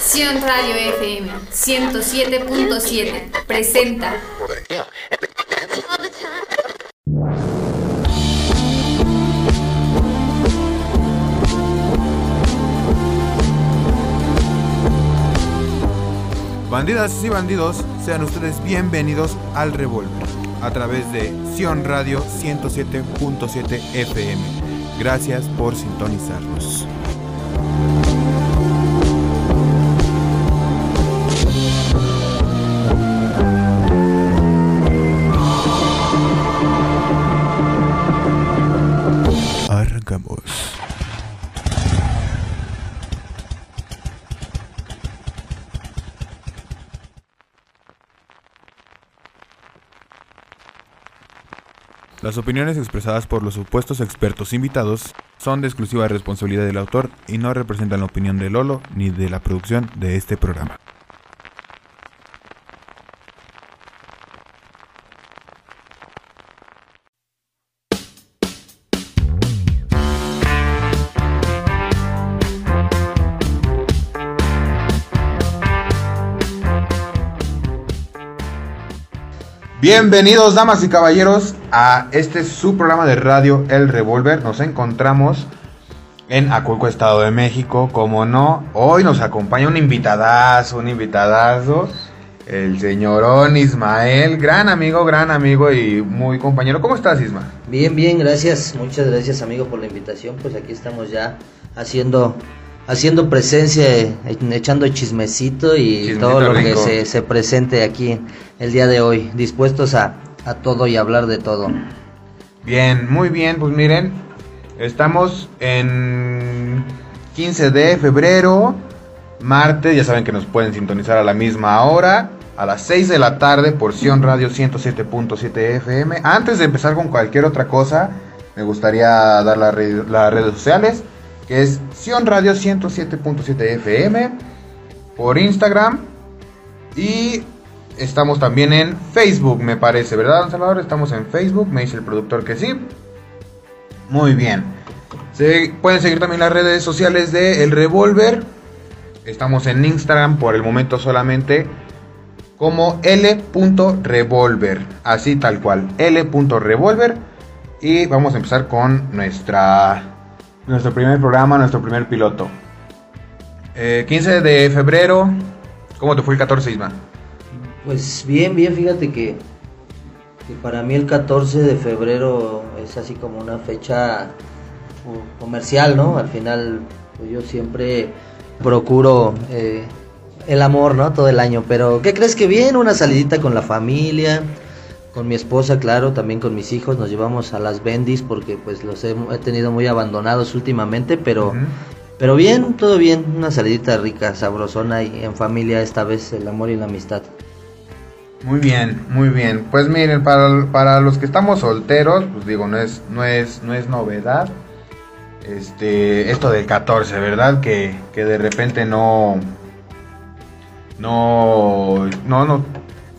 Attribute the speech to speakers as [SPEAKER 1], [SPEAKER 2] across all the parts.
[SPEAKER 1] Sion Radio FM 107.7 presenta
[SPEAKER 2] Bandidas y bandidos, sean ustedes bienvenidos al Revolver a través de Sion Radio 107.7 FM. Gracias por sintonizarnos. Las opiniones expresadas por los supuestos expertos invitados son de exclusiva responsabilidad del autor y no representan la opinión de Lolo ni de la producción de este programa. Bienvenidos, damas y caballeros, a este su programa de radio El Revolver. Nos encontramos en Aculco, Estado de México. Como no, hoy nos acompaña un invitadazo, un invitadazo, el señorón Ismael, gran amigo, gran amigo y muy compañero. ¿Cómo estás, Isma?
[SPEAKER 3] Bien, bien, gracias. Muchas gracias, amigo, por la invitación. Pues aquí estamos ya haciendo haciendo presencia, eh, echando chismecito y
[SPEAKER 2] Chismecito
[SPEAKER 3] todo lo que se, se presente aquí el día de hoy, dispuestos a, a todo y hablar de todo.
[SPEAKER 2] Bien, muy bien, pues miren, estamos en 15 de febrero, martes, ya saben que nos pueden sintonizar a la misma hora, a las 6 de la tarde, por Sion Radio 107.7 FM. Antes de empezar con cualquier otra cosa, me gustaría dar la las redes sociales, que es Sion Radio 107.7 FM, por Instagram, y estamos también en Facebook, me parece, ¿verdad, don Salvador? Estamos en Facebook, me dice el productor que sí. Muy bien. Se, pueden seguir también las redes sociales de El Revolver. Estamos en Instagram por el momento solamente como L.revolver. Así tal cual, L.revolver. Y vamos a empezar con nuestra, nuestro primer programa, nuestro primer piloto. Eh, 15 de febrero. ¿Cómo te fue el 14, Isma?
[SPEAKER 3] Pues bien, bien, fíjate que, para mí el 14 de febrero es así como una fecha comercial, ¿no? Al final pues yo siempre procuro eh, el amor, ¿no? Todo el año, pero ¿qué crees que bien? Una salidita con la familia, con mi esposa, claro, también con mis hijos, nos llevamos a las bendis porque pues los he, he tenido muy abandonados últimamente, pero... Pero bien, todo bien, una salidita rica, sabrosona y en familia esta vez el amor y la amistad.
[SPEAKER 2] Muy bien, muy bien. Pues miren, para, para los que estamos solteros, pues digo, no es, no es, no es novedad. Este, esto del 14, ¿verdad? Que, que de repente no, no, no, no,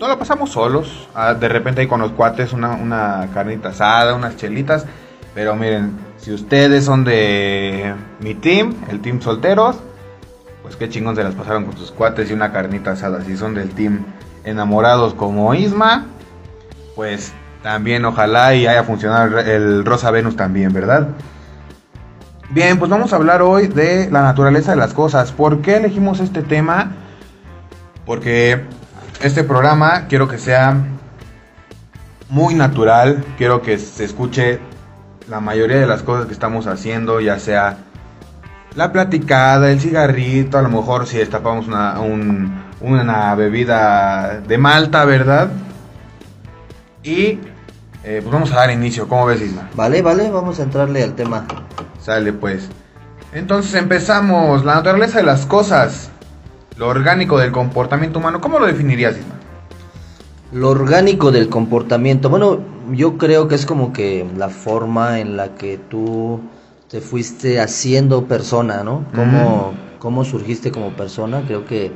[SPEAKER 2] no lo pasamos solos. Ah, de repente hay con los cuates una, una carnita asada, unas chelitas. Pero miren, si ustedes son de mi team, el team solteros, pues qué chingón se las pasaron con sus cuates y una carnita asada. Si son del team enamorados como Isma, pues también ojalá y haya funcionado el Rosa Venus también, ¿verdad? Bien, pues vamos a hablar hoy de la naturaleza de las cosas. ¿Por qué elegimos este tema? Porque este programa quiero que sea muy natural, quiero que se escuche la mayoría de las cosas que estamos haciendo, ya sea la platicada, el cigarrito, a lo mejor si destapamos una, un- una bebida de malta, ¿verdad? Y eh, pues vamos a dar inicio, ¿cómo ves Isma?
[SPEAKER 3] Vale, vale, vamos a entrarle al tema.
[SPEAKER 2] Sale pues. Entonces empezamos, la naturaleza de las cosas, lo orgánico del comportamiento humano, ¿cómo lo definirías Isma?
[SPEAKER 3] Lo orgánico del comportamiento. Bueno, yo creo que es como que la forma en la que tú te fuiste haciendo persona, ¿no? Cómo, cómo surgiste como persona. Creo que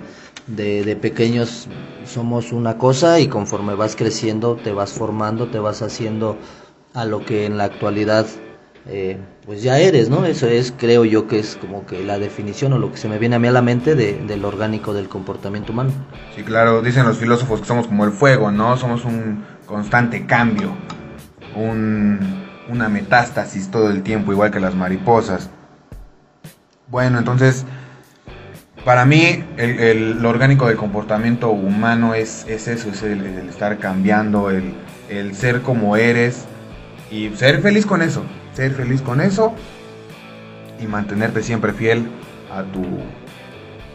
[SPEAKER 3] de, de pequeños somos una cosa y conforme vas creciendo te vas formando, te vas haciendo a lo que en la actualidad eh, pues ya eres, ¿no? Eso es, creo yo, que es como que la definición o lo que se me viene a mí a la mente de, del orgánico del comportamiento humano.
[SPEAKER 2] Sí, claro, dicen los filósofos que somos como el fuego, ¿no? Somos un constante cambio, un, una metástasis todo el tiempo, igual que las mariposas. Bueno, entonces, para mí, el, el- lo orgánico del comportamiento humano es, es eso, es el, el estar cambiando, el, el ser como eres y ser feliz con eso, ser feliz con eso y mantenerte siempre fiel a tu,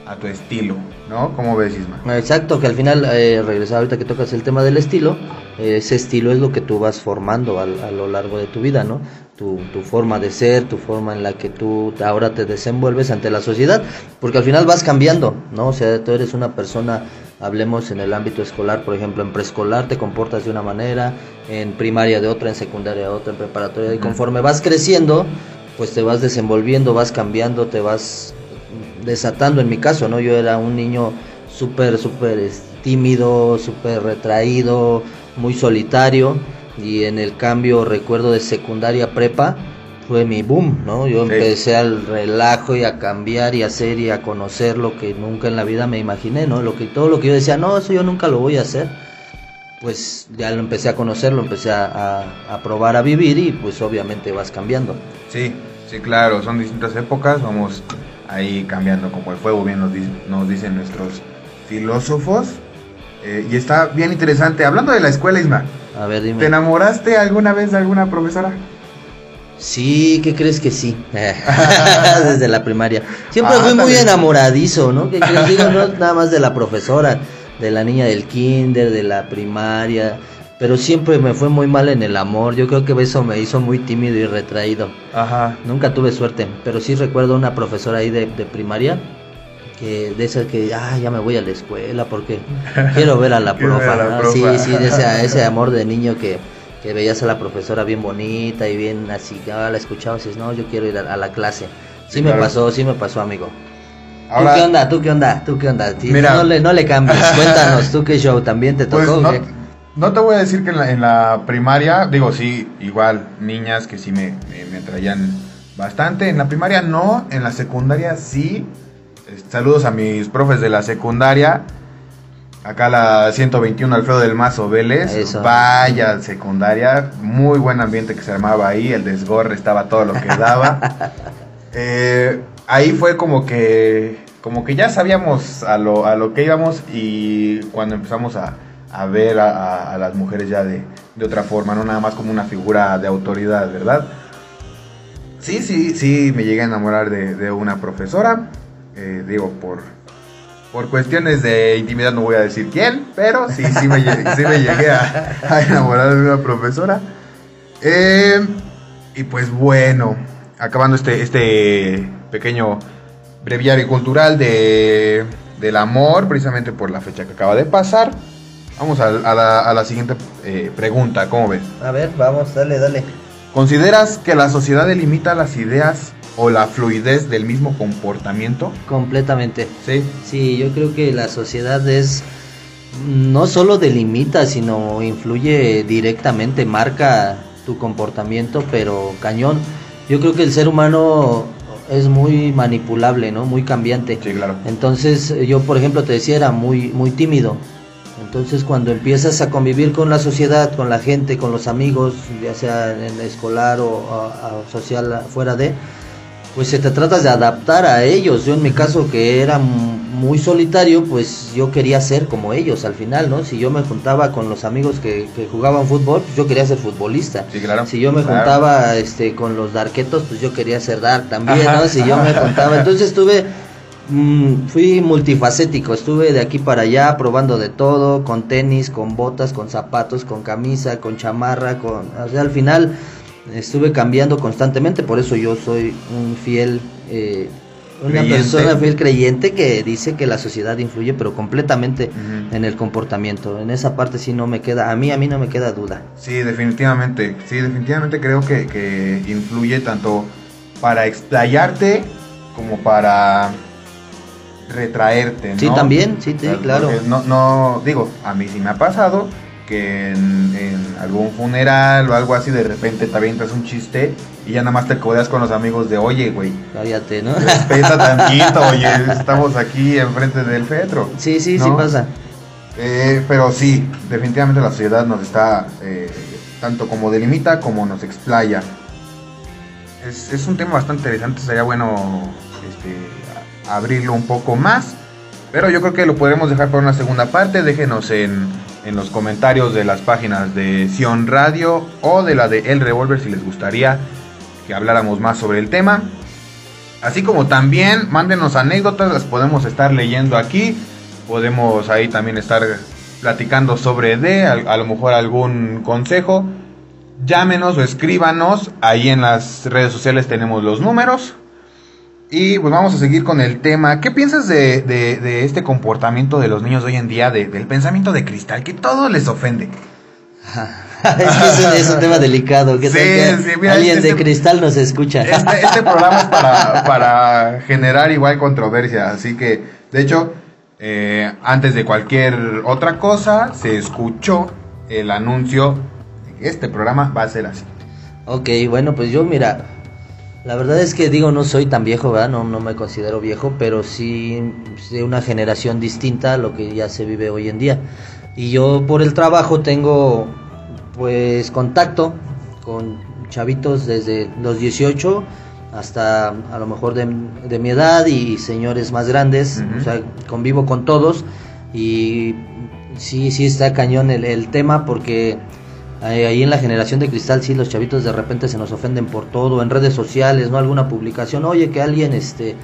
[SPEAKER 2] a tu estilo, ¿no? ¿Cómo ves, Isma?
[SPEAKER 3] Exacto, que al final, eh, regresar ahorita que tocas el tema del estilo, eh, ese estilo es lo que tú vas formando al- a, lo largo de tu vida, ¿no? Tu, tu forma de ser, tu forma en la que tú ahora te desenvuelves ante la sociedad, porque al final vas cambiando, ¿no? O sea, tú eres una persona, hablemos en el ámbito escolar, por ejemplo, en preescolar te comportas de una manera, en primaria de otra, en secundaria de otra, en preparatoria, y conforme vas creciendo, pues te vas desenvolviendo, vas cambiando, te vas desatando en mi caso, ¿no? Yo era un niño súper, súper es, tímido, súper retraído, muy solitario y en el cambio recuerdo de secundaria prepa fue mi boom, ¿no? Yo
[SPEAKER 2] Sí.
[SPEAKER 3] empecé al relajo y a cambiar y a hacer y a conocer lo que nunca en la vida me imaginé, ¿no? Lo que todo lo que yo decía, no, eso yo nunca lo voy a hacer. Pues ya lo empecé a conocer, lo empecé a, a- a probar a vivir y pues obviamente vas cambiando.
[SPEAKER 2] Sí, sí, claro, son distintas épocas, vamos ahí cambiando como el fuego, bien nos, di- nos dicen nuestros filósofos. Eh, y está bien interesante. Hablando de la escuela, Isma,
[SPEAKER 3] A ver, dime.
[SPEAKER 2] ¿te enamoraste alguna vez de alguna profesora?
[SPEAKER 3] Sí, ¿qué crees que sí? Desde la primaria. Siempre
[SPEAKER 2] Ah,
[SPEAKER 3] fui muy enamoradizo, ¿no? ¿Qué crees? Digo, no nada más de la profesora, de la niña del kinder, de la primaria. Pero siempre me fue muy mal en el amor. Yo creo que eso me hizo muy tímido y retraído.
[SPEAKER 2] Ajá.
[SPEAKER 3] Nunca tuve suerte, pero sí recuerdo una profesora ahí de, de primaria que de esas que, ah, ya me voy a la escuela porque quiero ver a la profa.
[SPEAKER 2] a la
[SPEAKER 3] ¿no? Sí, sí, de ese, ese amor de niño que, que veías a la profesora bien bonita y bien así, que ah, la escuchabas y dices, no, yo quiero ir a, a la clase. Sí,
[SPEAKER 2] Sí,
[SPEAKER 3] me
[SPEAKER 2] claro.
[SPEAKER 3] pasó, sí me pasó, amigo.
[SPEAKER 2] Ahora,
[SPEAKER 3] ¿Tú qué onda? ¿Tú qué onda? ¿Tú qué onda?
[SPEAKER 2] Mira.
[SPEAKER 3] no, le, no le cambies, cuéntanos, ¿tú qué show? ¿También te
[SPEAKER 2] pues
[SPEAKER 3] tocó?
[SPEAKER 2] no, te voy a decir que en la, en la primaria, digo, sí, igual, niñas que sí me, me, me atraían bastante. En la primaria no, en la secundaria sí. Saludos a mis profes de la secundaria. Acá la 121 Alfredo del Mazo Vélez.
[SPEAKER 3] Eso.
[SPEAKER 2] Vaya secundaria. Muy buen ambiente que se armaba ahí. El desgorre estaba todo lo que daba. Eh, ahí fue como que. Como que ya sabíamos a lo, a lo que íbamos. Y cuando empezamos a, a ver a, a- a las mujeres ya de, de otra forma. No nada más como una figura de autoridad, ¿verdad? Sí, sí, sí, me llegué a enamorar de, de una profesora. Eh, digo, por, por cuestiones de intimidad no voy a decir quién, pero sí, sí me, lle- sí me llegué a, a enamorar de una profesora. Eh, y pues bueno, acabando este, este pequeño breviario cultural de, del amor, precisamente por la fecha que acaba de pasar, vamos a, a la, a la siguiente eh, pregunta, ¿cómo ves?
[SPEAKER 3] A ver, vamos, dale, dale.
[SPEAKER 2] ¿Consideras que la sociedad delimita las ideas o la fluidez del mismo comportamiento?
[SPEAKER 3] Completamente.
[SPEAKER 2] Sí.
[SPEAKER 3] Sí, yo creo que la sociedad es no solo delimita, sino influye directamente, marca tu comportamiento, pero cañón. Yo creo que el ser humano es muy manipulable, ¿no? Muy cambiante.
[SPEAKER 2] Sí, claro.
[SPEAKER 3] Entonces, yo por ejemplo te decía era muy muy tímido. Entonces, cuando empiezas a convivir con la sociedad, con la gente, con los amigos, ya sea en escolar o a- a social fuera de, pues se te tratas de adaptar a ellos. Yo en mi caso que era muy solitario, pues yo quería ser como ellos al final, ¿no? Si yo me juntaba con los amigos que, que jugaban fútbol, pues yo quería ser futbolista.
[SPEAKER 2] Sí, claro.
[SPEAKER 3] Si yo me
[SPEAKER 2] Claro.
[SPEAKER 3] juntaba este con los darquetos, pues yo quería ser dark también,
[SPEAKER 2] Ajá.
[SPEAKER 3] ¿no? Si yo me juntaba, entonces estuve mm, fui multifacético, estuve de aquí para allá probando de todo, con tenis, con botas, con zapatos, con camisa, con chamarra, con o sea, al final estuve cambiando constantemente, por eso yo soy un fiel eh, una
[SPEAKER 2] Creyente.
[SPEAKER 3] persona fiel creyente que dice que la sociedad influye pero completamente en el comportamiento. En esa parte sí no me queda, a mí a mí no me queda duda.
[SPEAKER 2] Sí, definitivamente. Sí, definitivamente creo que, que influye tanto para explayarte como para retraerte, ¿no?
[SPEAKER 3] Sí, también, sí, sí, claro.
[SPEAKER 2] porque No, no, digo, a mí sí me ha pasado que en, en algún funeral o algo así de repente te avientas un chiste y ya nada más te codeas con los amigos de, oye, güey,
[SPEAKER 3] Cállate, ¿no?
[SPEAKER 2] respeta tantito, oye, estamos aquí enfrente del fetro.
[SPEAKER 3] Sí, sí,
[SPEAKER 2] ¿no?
[SPEAKER 3] sí pasa.
[SPEAKER 2] Eh, pero sí, definitivamente la sociedad nos está eh, tanto como delimita como nos explaya. Es, es un tema bastante interesante, sería bueno este, abrirlo un poco más. Pero yo creo que lo podremos dejar para una segunda parte. Déjenos en, en los comentarios de las páginas de Sion Radio o de la de El Revolver si les gustaría que habláramos más sobre el tema. Así como también mándenos anécdotas, las podemos estar leyendo aquí. Podemos ahí también estar platicando sobre de, a, a lo mejor algún consejo. Llámenos o escríbanos. Ahí en las redes sociales tenemos los números. Y pues vamos a seguir con el tema. ¿Qué piensas de, de- de este comportamiento de los niños de hoy en día, de- del pensamiento de cristal, que todo les ofende?
[SPEAKER 3] es que es un, es un tema delicado. ¿Qué tal
[SPEAKER 2] Sí,
[SPEAKER 3] que
[SPEAKER 2] sí, mira,
[SPEAKER 3] alguien
[SPEAKER 2] este-
[SPEAKER 3] de cristal nos escucha?
[SPEAKER 2] Este, este programa es para, para generar igual controversia, así que, de hecho, eh, antes de cualquier otra cosa, se escuchó el anuncio de que este programa va a ser así.
[SPEAKER 3] Ok, bueno, pues yo mira, la verdad es que digo, no soy tan viejo, ¿verdad? No, no me considero viejo, pero sí de una generación distinta a lo que ya se vive hoy en día. Y yo por el trabajo tengo pues contacto con chavitos desde los 18 hasta a lo mejor de, de mi edad y señores más grandes, o sea, convivo con todos y sí, sí está cañón el, el tema porque ahí en la generación de cristal sí los chavitos de repente se nos ofenden por todo, en redes sociales, ¿no? Alguna publicación, oye que alguien este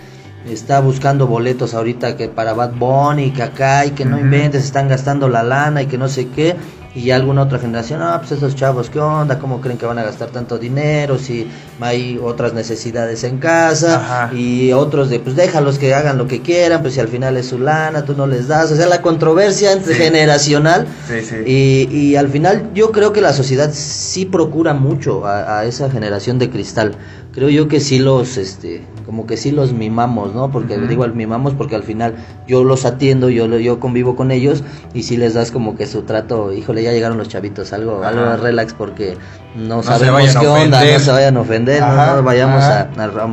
[SPEAKER 3] está buscando boletos ahorita que para Bad Bunny, que acá y que no inventes, están gastando la lana y que no sé qué. Y ya alguna otra generación, ah, pues esos chavos, ¿qué onda? ¿Cómo creen que van a gastar tanto dinero? Si hay otras necesidades en casa.
[SPEAKER 2] Ajá.
[SPEAKER 3] Y otros de, pues déjalos que hagan lo que quieran, pues si al final es su lana, tú no les das. O sea, la controversia entre
[SPEAKER 2] Sí.
[SPEAKER 3] generacional.
[SPEAKER 2] Sí, sí.
[SPEAKER 3] Y, y al final yo creo que la sociedad sí procura mucho a, a esa generación de cristal. Creo yo que sí los, este, como que sí los mimamos, ¿no? Porque
[SPEAKER 2] Ujú.
[SPEAKER 3] digo al mimamos porque al final yo los atiendo, yo yo convivo con ellos y sí les das como que su trato, híjole, ya llegaron los chavitos, algo,
[SPEAKER 2] Ajá.
[SPEAKER 3] algo relax porque no, sabemos qué onda, no se vayan a ofender, no,
[SPEAKER 2] Ajá,
[SPEAKER 3] no vayamos a,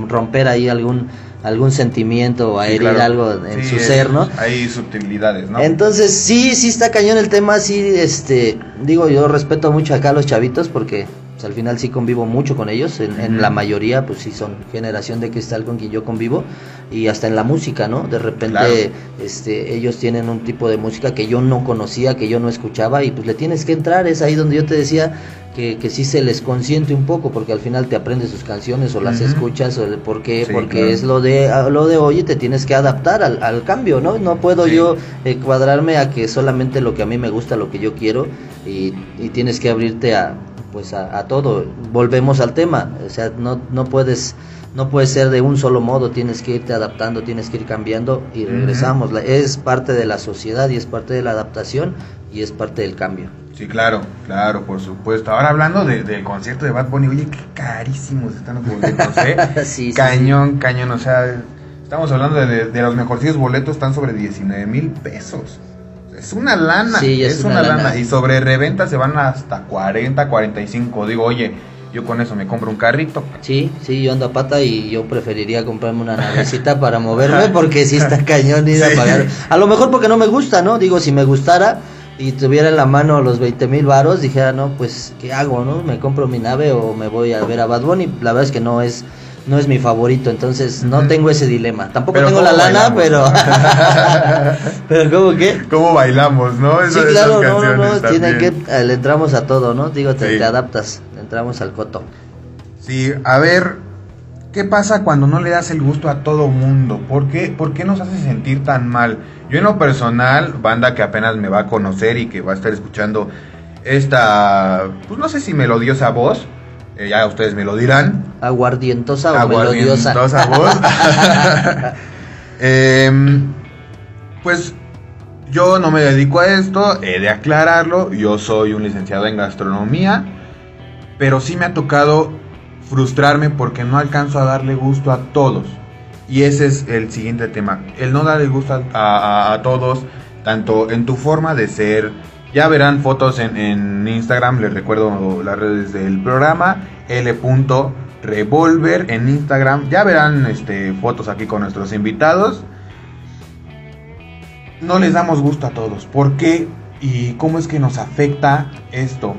[SPEAKER 3] romper ahí algún algún sentimiento o a
[SPEAKER 2] Sí,
[SPEAKER 3] herir
[SPEAKER 2] claro.
[SPEAKER 3] algo en
[SPEAKER 2] Sí,
[SPEAKER 3] su
[SPEAKER 2] es-
[SPEAKER 3] ser, ¿no?
[SPEAKER 2] Hay sutilidades, ¿no?
[SPEAKER 3] Entonces, sí, sí está cañón el tema, sí, este, digo, yo respeto mucho acá a los chavitos porque pues, al final sí convivo mucho con ellos, en, la mayoría pues sí son generación de cristal con quien yo convivo y hasta en la música, ¿no? De repente,
[SPEAKER 2] Claro.
[SPEAKER 3] este, ellos tienen un tipo de música que yo no conocía, que yo no escuchaba y pues le tienes que entrar, es ahí donde yo te decía que, que sí se les consiente un poco porque al final te aprendes sus canciones o las escuchas o el por qué,
[SPEAKER 2] Sí,
[SPEAKER 3] porque
[SPEAKER 2] claro.
[SPEAKER 3] es lo de, lo de hoy y te tienes que adaptar al, al cambio, ¿no? No puedo
[SPEAKER 2] Sí.
[SPEAKER 3] yo eh, cuadrarme a que solamente lo que a mí me gusta, lo que yo quiero y, y tienes que abrirte a pues a, a todo. Volvemos al tema, o sea, no, no puedes no puede ser de un solo modo, tienes que irte adaptando, tienes que ir cambiando y regresamos. Es parte de la sociedad y es parte de la adaptación y es parte del cambio.
[SPEAKER 2] Sí, claro, claro, por supuesto. Ahora hablando de- del concierto de Bad Bunny, oye, qué carísimos están los boletos, ¿eh?
[SPEAKER 3] Sí, sí,
[SPEAKER 2] cañón, cañón, o sea, estamos hablando de, de los mejorcitos boletos, están sobre 19 mil pesos. Es una lana,
[SPEAKER 3] Sí,
[SPEAKER 2] es,
[SPEAKER 3] es
[SPEAKER 2] una,
[SPEAKER 3] una
[SPEAKER 2] lana.
[SPEAKER 3] lana.
[SPEAKER 2] Y sobre reventa se van hasta 40, 45. Digo, oye, yo con eso me compro un carrito.
[SPEAKER 3] Sí, sí, yo ando a pata y yo preferiría comprarme una navecita para moverme porque sí está cañón ir
[SPEAKER 2] Sí.
[SPEAKER 3] a pagar. A lo mejor porque no me gusta, ¿no? Digo, si me gustara y tuviera en la mano los 20 mil varos, dijera, no, pues, ¿qué hago, no? ¿Me compro mi nave o me voy a ver a Bad Bunny? La verdad es que no es no es mi favorito, entonces no tengo ese dilema. Tampoco
[SPEAKER 2] Pero
[SPEAKER 3] tengo la
[SPEAKER 2] ¿cómo
[SPEAKER 3] lana,
[SPEAKER 2] bailamos?
[SPEAKER 3] pero... pero ¿cómo qué?
[SPEAKER 2] ¿Cómo bailamos, no?
[SPEAKER 3] Sí, claro,
[SPEAKER 2] esas
[SPEAKER 3] no, no, no, tiene que, eh, le entramos a todo, ¿no? Digo, te,
[SPEAKER 2] Sí.
[SPEAKER 3] te adaptas, le entramos al coto.
[SPEAKER 2] Sí, a ver, ¿qué pasa cuando no le das el gusto a todo mundo? ¿Por qué, ¿Por qué nos hace sentir tan mal? Yo en lo personal, banda que apenas me va a conocer y que va a estar escuchando esta, pues no sé si melodiosa voz, eh, ya ustedes me lo dirán.
[SPEAKER 3] Aguardientosa o melodiosa.
[SPEAKER 2] Aguardientosa voz. Em, pues yo no me dedico a esto, he de aclararlo, yo soy un licenciado en gastronomía, pero sí me ha tocado frustrarme porque no alcanzo a darle gusto a todos. Y ese es el siguiente tema, el no darle gusto a, a- a todos, tanto en tu forma de ser Ya verán fotos en, Instagram, les recuerdo las redes del programa, l.revolver en Instagram. Ya verán este, fotos aquí con nuestros invitados. No les damos gusto a todos. ¿Por qué y cómo es que nos afecta esto?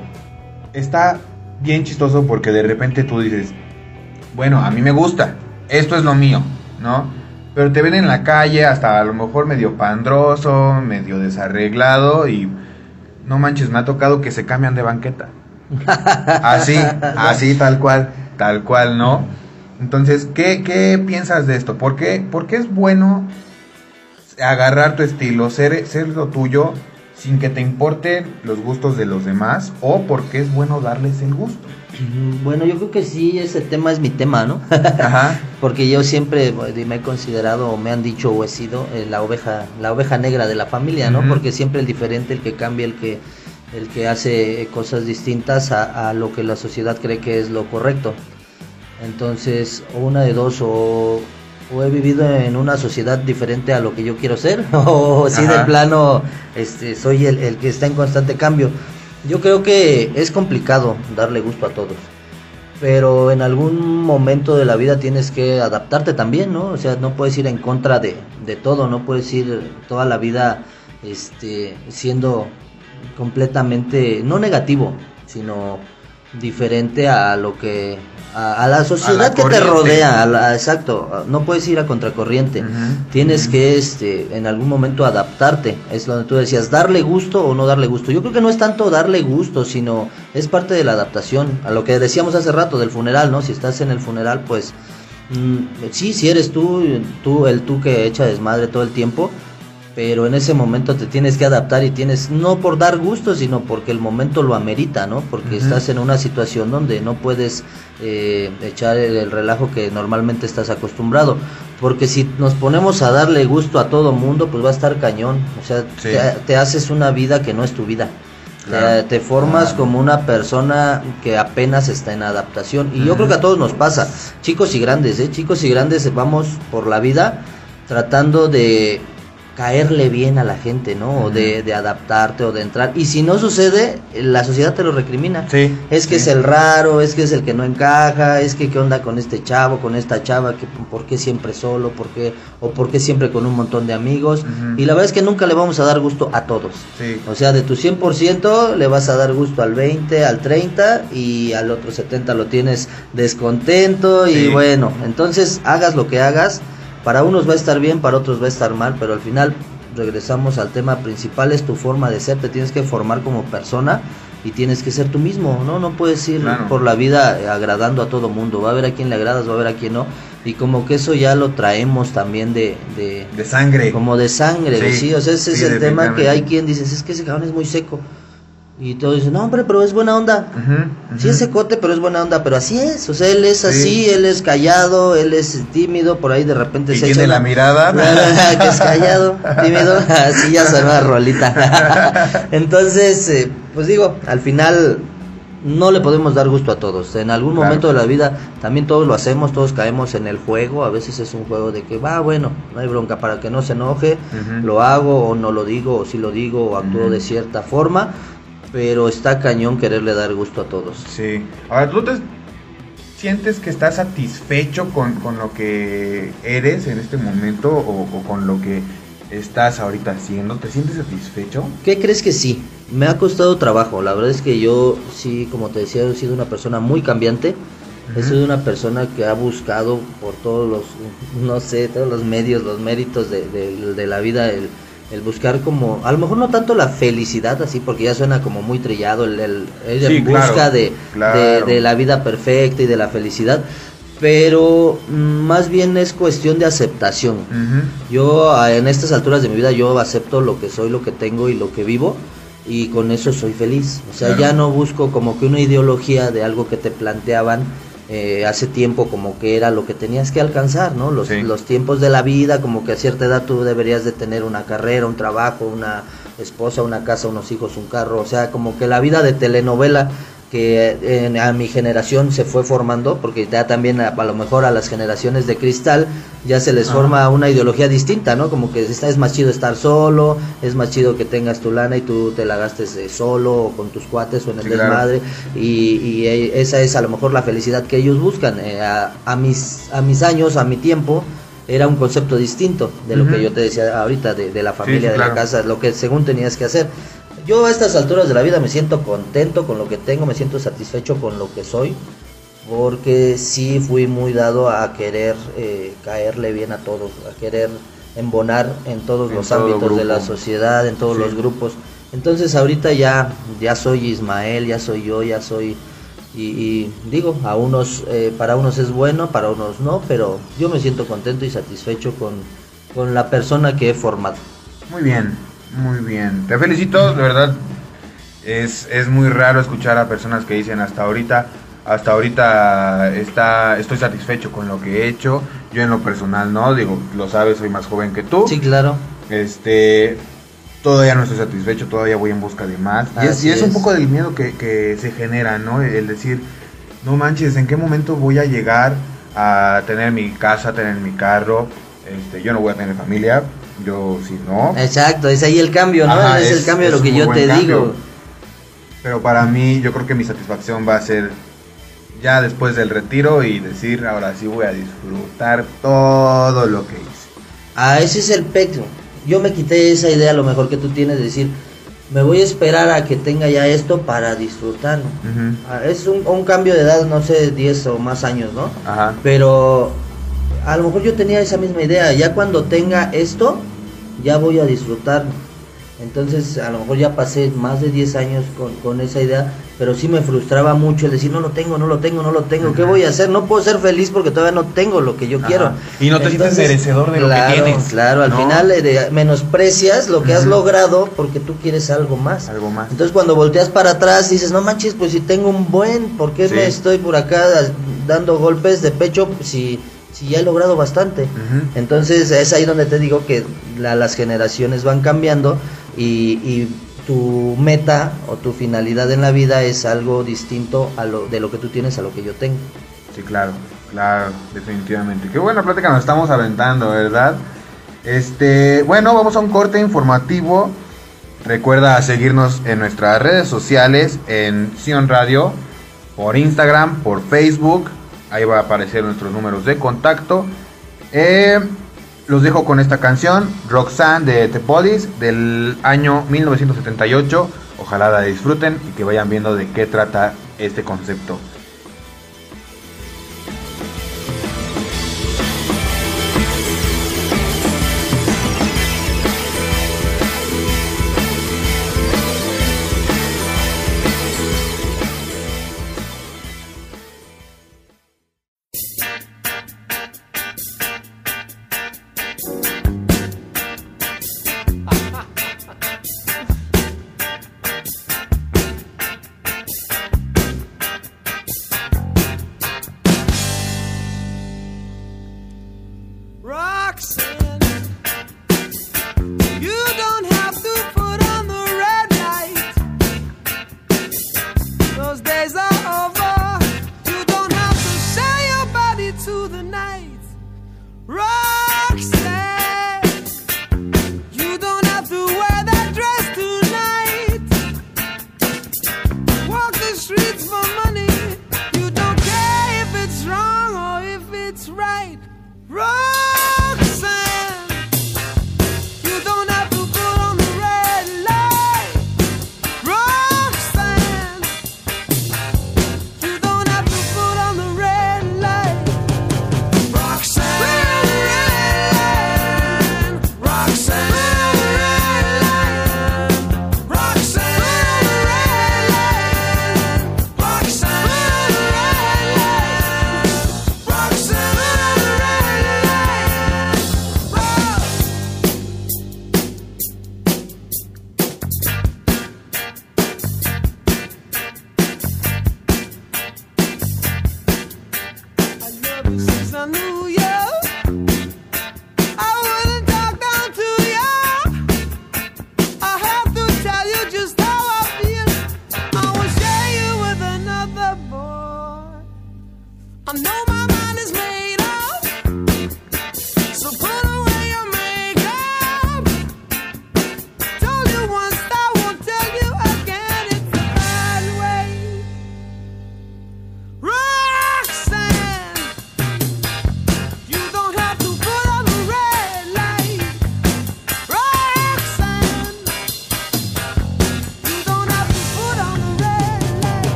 [SPEAKER 2] Está bien chistoso porque de repente tú dices, bueno, a mí me gusta, esto es lo mío, ¿no? Pero te ven en la calle hasta a lo mejor medio pandroso, medio desarreglado y no manches, me ha tocado que se cambian de banqueta. Así, así tal cual, tal cual, ¿no? Entonces, ¿qué, qué piensas de esto? ¿Por qué, ¿Por qué es bueno agarrar tu estilo, ser, ser lo tuyo sin que te importen los gustos de los demás o porque es bueno darles el gusto?
[SPEAKER 3] Bueno, yo creo que sí, ese tema es mi tema, ¿no?
[SPEAKER 2] Ajá.
[SPEAKER 3] Porque yo siempre me he considerado, o me han dicho, o he sido eh, la oveja, la oveja negra de la familia, ¿no? Porque siempre el diferente, el que cambia, el que, el que hace cosas distintas a, a lo que la sociedad cree que es lo correcto. Entonces, o una de dos, o, o he vivido en una sociedad diferente a lo que yo quiero ser, o si de plano este, soy el, el que está en constante cambio. Yo creo que es complicado darle gusto a todos, pero en algún momento de la vida tienes que adaptarte también, ¿no? O sea, no puedes ir en contra de, de todo, no puedes ir toda la vida este, siendo completamente, no negativo, sino diferente a lo que a, a la sociedad que te rodea, a la- exacto, no puedes ir a contracorriente.
[SPEAKER 2] Ujú,
[SPEAKER 3] Tienes que este en algún momento adaptarte, es donde tú decías, darle gusto o no darle gusto. Yo creo que no es tanto darle gusto, sino es parte de la adaptación, a lo que decíamos hace rato del funeral, ¿no? Si estás en el funeral, pues mm, sí, si eres tú, tú el tú que echa desmadre todo el tiempo, pero en ese momento te tienes que adaptar y tienes, no por dar gusto, sino porque el momento lo amerita, ¿no? Porque estás en una situación donde no puedes eh, echar el, el relajo que normalmente estás acostumbrado. Porque si nos ponemos a darle gusto a todo mundo, pues va a estar cañón. O sea,
[SPEAKER 2] Sí.
[SPEAKER 3] te, te haces una vida que no es tu vida. Te-
[SPEAKER 2] Claro.
[SPEAKER 3] Te, formas
[SPEAKER 2] Claro.
[SPEAKER 3] como una persona que apenas está en adaptación. Y yo creo que a todos nos pasa. Chicos y grandes, ¿eh? Chicos y grandes vamos por la vida tratando de caerle bien a la gente, ¿no? O de, de adaptarte o de entrar. Y si no sucede, la sociedad te lo recrimina.
[SPEAKER 2] Sí,
[SPEAKER 3] Es que
[SPEAKER 2] sí.
[SPEAKER 3] es el raro, es que es el que no encaja, es que qué onda con este chavo, con esta chava, que por qué siempre solo, por qué, o por qué siempre con un montón de amigos. Y la verdad es que nunca le vamos a dar gusto a todos.
[SPEAKER 2] Sí.
[SPEAKER 3] O sea, de tu 100% le vas a dar gusto al 20, al 30 y al otro 70 lo tienes descontento y bueno, entonces hagas lo que hagas, para unos va a estar bien, para otros va a estar mal, pero al final regresamos al tema principal, es tu forma de ser, te tienes que formar como persona y tienes que ser tú mismo, ¿no? No puedes ir
[SPEAKER 2] Claro.
[SPEAKER 3] por la vida agradando a todo mundo, va a haber a quien le agradas, va a haber a quien no, y como que eso ya lo traemos también de... de
[SPEAKER 2] De sangre.
[SPEAKER 3] como de sangre,
[SPEAKER 2] Sí,
[SPEAKER 3] sí, o sea, ese
[SPEAKER 2] sí,
[SPEAKER 3] es el tema que hay quien dice, es que ese cabrón es muy seco. Y todos dicen, no, hombre, pero es buena onda.
[SPEAKER 2] Ujú.
[SPEAKER 3] Sí es secote, pero es buena onda, pero así es, o sea, él es
[SPEAKER 2] Sí.
[SPEAKER 3] así, él es callado, él es tímido, por ahí de repente
[SPEAKER 2] Y
[SPEAKER 3] se
[SPEAKER 2] tiene
[SPEAKER 3] echa
[SPEAKER 2] la
[SPEAKER 3] una-
[SPEAKER 2] mirada.
[SPEAKER 3] que es callado, tímido, así ya sonó la rolita. Entonces, eh, pues digo, al final no le podemos dar gusto a todos. En algún
[SPEAKER 2] Claro.
[SPEAKER 3] momento de la vida también todos lo hacemos, todos caemos en el juego. A veces es un juego de que va, bueno, no hay bronca para que no se enoje, lo hago o no lo digo, o si lo digo o actúo de cierta forma. Pero está cañón quererle dar gusto a todos.
[SPEAKER 2] Sí. Ahora, ¿tú te sientes que estás satisfecho con, con lo que eres en este momento o, o con lo que estás ahorita haciendo? ¿Te sientes satisfecho?
[SPEAKER 3] ¿Qué crees que sí? Me ha costado trabajo. La verdad es que yo sí, como te decía, he sido una persona muy cambiante. He sido una persona que ha buscado por todos los, no sé, todos los medios, los méritos de, de- de la vida, el, el buscar como, a lo mejor no tanto la felicidad así, porque ya suena como muy trillado, el, el, el
[SPEAKER 2] Sí,
[SPEAKER 3] en
[SPEAKER 2] claro,
[SPEAKER 3] busca de,
[SPEAKER 2] claro.
[SPEAKER 3] de, de la vida perfecta y de la felicidad, pero mm, más bien es cuestión de aceptación. Yo en estas alturas de mi vida yo acepto lo que soy, lo que tengo y lo que vivo y con eso soy feliz. O sea,
[SPEAKER 2] Claro.
[SPEAKER 3] ya no busco como que una ideología de algo que te planteaban eh, hace tiempo como que era lo que tenías que alcanzar, ¿no? Los,
[SPEAKER 2] Sí.
[SPEAKER 3] los tiempos de la vida, como que a cierta edad tú deberías de tener una carrera, un trabajo, una esposa, una casa, unos hijos, un carro. O sea, como que la vida de telenovela que en- a mi generación se fue formando, porque ya también a, a lo mejor a las generaciones de cristal ya se les
[SPEAKER 2] Ajá.
[SPEAKER 3] forma una ideología distinta, ¿no? Como que está, es más chido estar solo, es más chido que tengas tu lana y tú te la gastes eh, solo o con tus cuates o en el
[SPEAKER 2] Sí, claro.
[SPEAKER 3] desmadre y, y, eh, esa es a lo mejor la felicidad que ellos buscan. Eh, a, a mis, a mis años, a mi tiempo, era un concepto distinto de lo que yo te decía ahorita, de, de la familia,
[SPEAKER 2] sí,
[SPEAKER 3] de la casa, lo que según tenías que hacer. Yo a estas alturas de la vida me siento contento con lo que tengo, me siento satisfecho con lo que soy, porque sí fui muy dado a querer eh, caerle bien a todos, a querer embonar en todos
[SPEAKER 2] En
[SPEAKER 3] los
[SPEAKER 2] todo
[SPEAKER 3] ámbitos de la sociedad, en todos
[SPEAKER 2] Sí.
[SPEAKER 3] los grupos. Entonces ahorita ya, ya soy Ismael, ya soy yo, ya soy... Y, y digo, a unos, eh, para unos es bueno, para unos no, pero yo me siento contento y satisfecho con, con la persona que he formado.
[SPEAKER 2] Muy bien, muy bien. Te felicito, de verdad. Es, es muy raro escuchar a personas que dicen hasta ahorita, hasta ahorita está, estoy satisfecho con lo que he hecho. Yo en lo personal no, digo, lo sabes, soy más joven que tú.
[SPEAKER 3] Sí, claro.
[SPEAKER 2] Este, todavía no estoy satisfecho, todavía voy en busca de más. Y es,
[SPEAKER 3] Así
[SPEAKER 2] y es un poco del miedo que, que se genera, ¿no? El decir, no manches, ¿en qué momento voy a llegar a tener mi casa, tener mi carro? Este, yo no voy a tener familia, yo sí no.
[SPEAKER 3] Exacto, es ahí el cambio, ¿no?
[SPEAKER 2] Ajá,
[SPEAKER 3] es,
[SPEAKER 2] es-
[SPEAKER 3] el cambio de lo que yo te digo.
[SPEAKER 2] Pero para mí, yo creo que mi satisfacción va a ser ya después del retiro y decir, ahora sí voy a disfrutar todo lo que hice.
[SPEAKER 3] Ah, ese es el pecho. Yo me quité esa idea, a lo mejor que tú tienes de decir, me voy a esperar a que tenga ya esto para disfrutarlo.
[SPEAKER 2] Ujú.
[SPEAKER 3] Ah, Es un, un cambio de edad, no sé, 10 o más años, ¿no?
[SPEAKER 2] Ajá.
[SPEAKER 3] Pero a lo mejor yo tenía esa misma idea. Ya cuando tenga esto, ya voy a disfrutar. Entonces, a lo mejor ya pasé más de 10 años con, con esa idea, pero sí me frustraba mucho el decir, no lo tengo, no lo tengo, no lo tengo. ¿Qué voy a hacer? No puedo ser feliz porque todavía no tengo lo que yo
[SPEAKER 2] Ajá.
[SPEAKER 3] quiero.
[SPEAKER 2] Y no te sientes merecedor de lo que
[SPEAKER 3] claro,
[SPEAKER 2] tienes,
[SPEAKER 3] Claro, al
[SPEAKER 2] ¿no?
[SPEAKER 3] final eh, menosprecias lo que has logrado porque tú quieres algo más.
[SPEAKER 2] Algo más.
[SPEAKER 3] Entonces cuando volteas para atrás dices, no manches, pues si tengo un buen, ¿por qué
[SPEAKER 2] Sí.
[SPEAKER 3] me estoy por acá dando golpes de pecho si, si ya he logrado bastante? Entonces es ahí donde te digo que la- las generaciones van cambiando y, y tu meta o tu finalidad en la vida es algo distinto a lo de lo que tú tienes a lo que yo tengo.
[SPEAKER 2] Sí, claro, claro, definitivamente. Qué buena plática nos estamos aventando, ¿verdad? Este, bueno, vamos a un corte informativo. Recuerda seguirnos en nuestras redes sociales, en Sion Radio, por Instagram, por Facebook. Ahí va a aparecer nuestros números de contacto. Eh, los dejo con esta canción, Roxanne de The Police, del año 1978. Ojalá la disfruten y que vayan viendo de qué trata este concepto.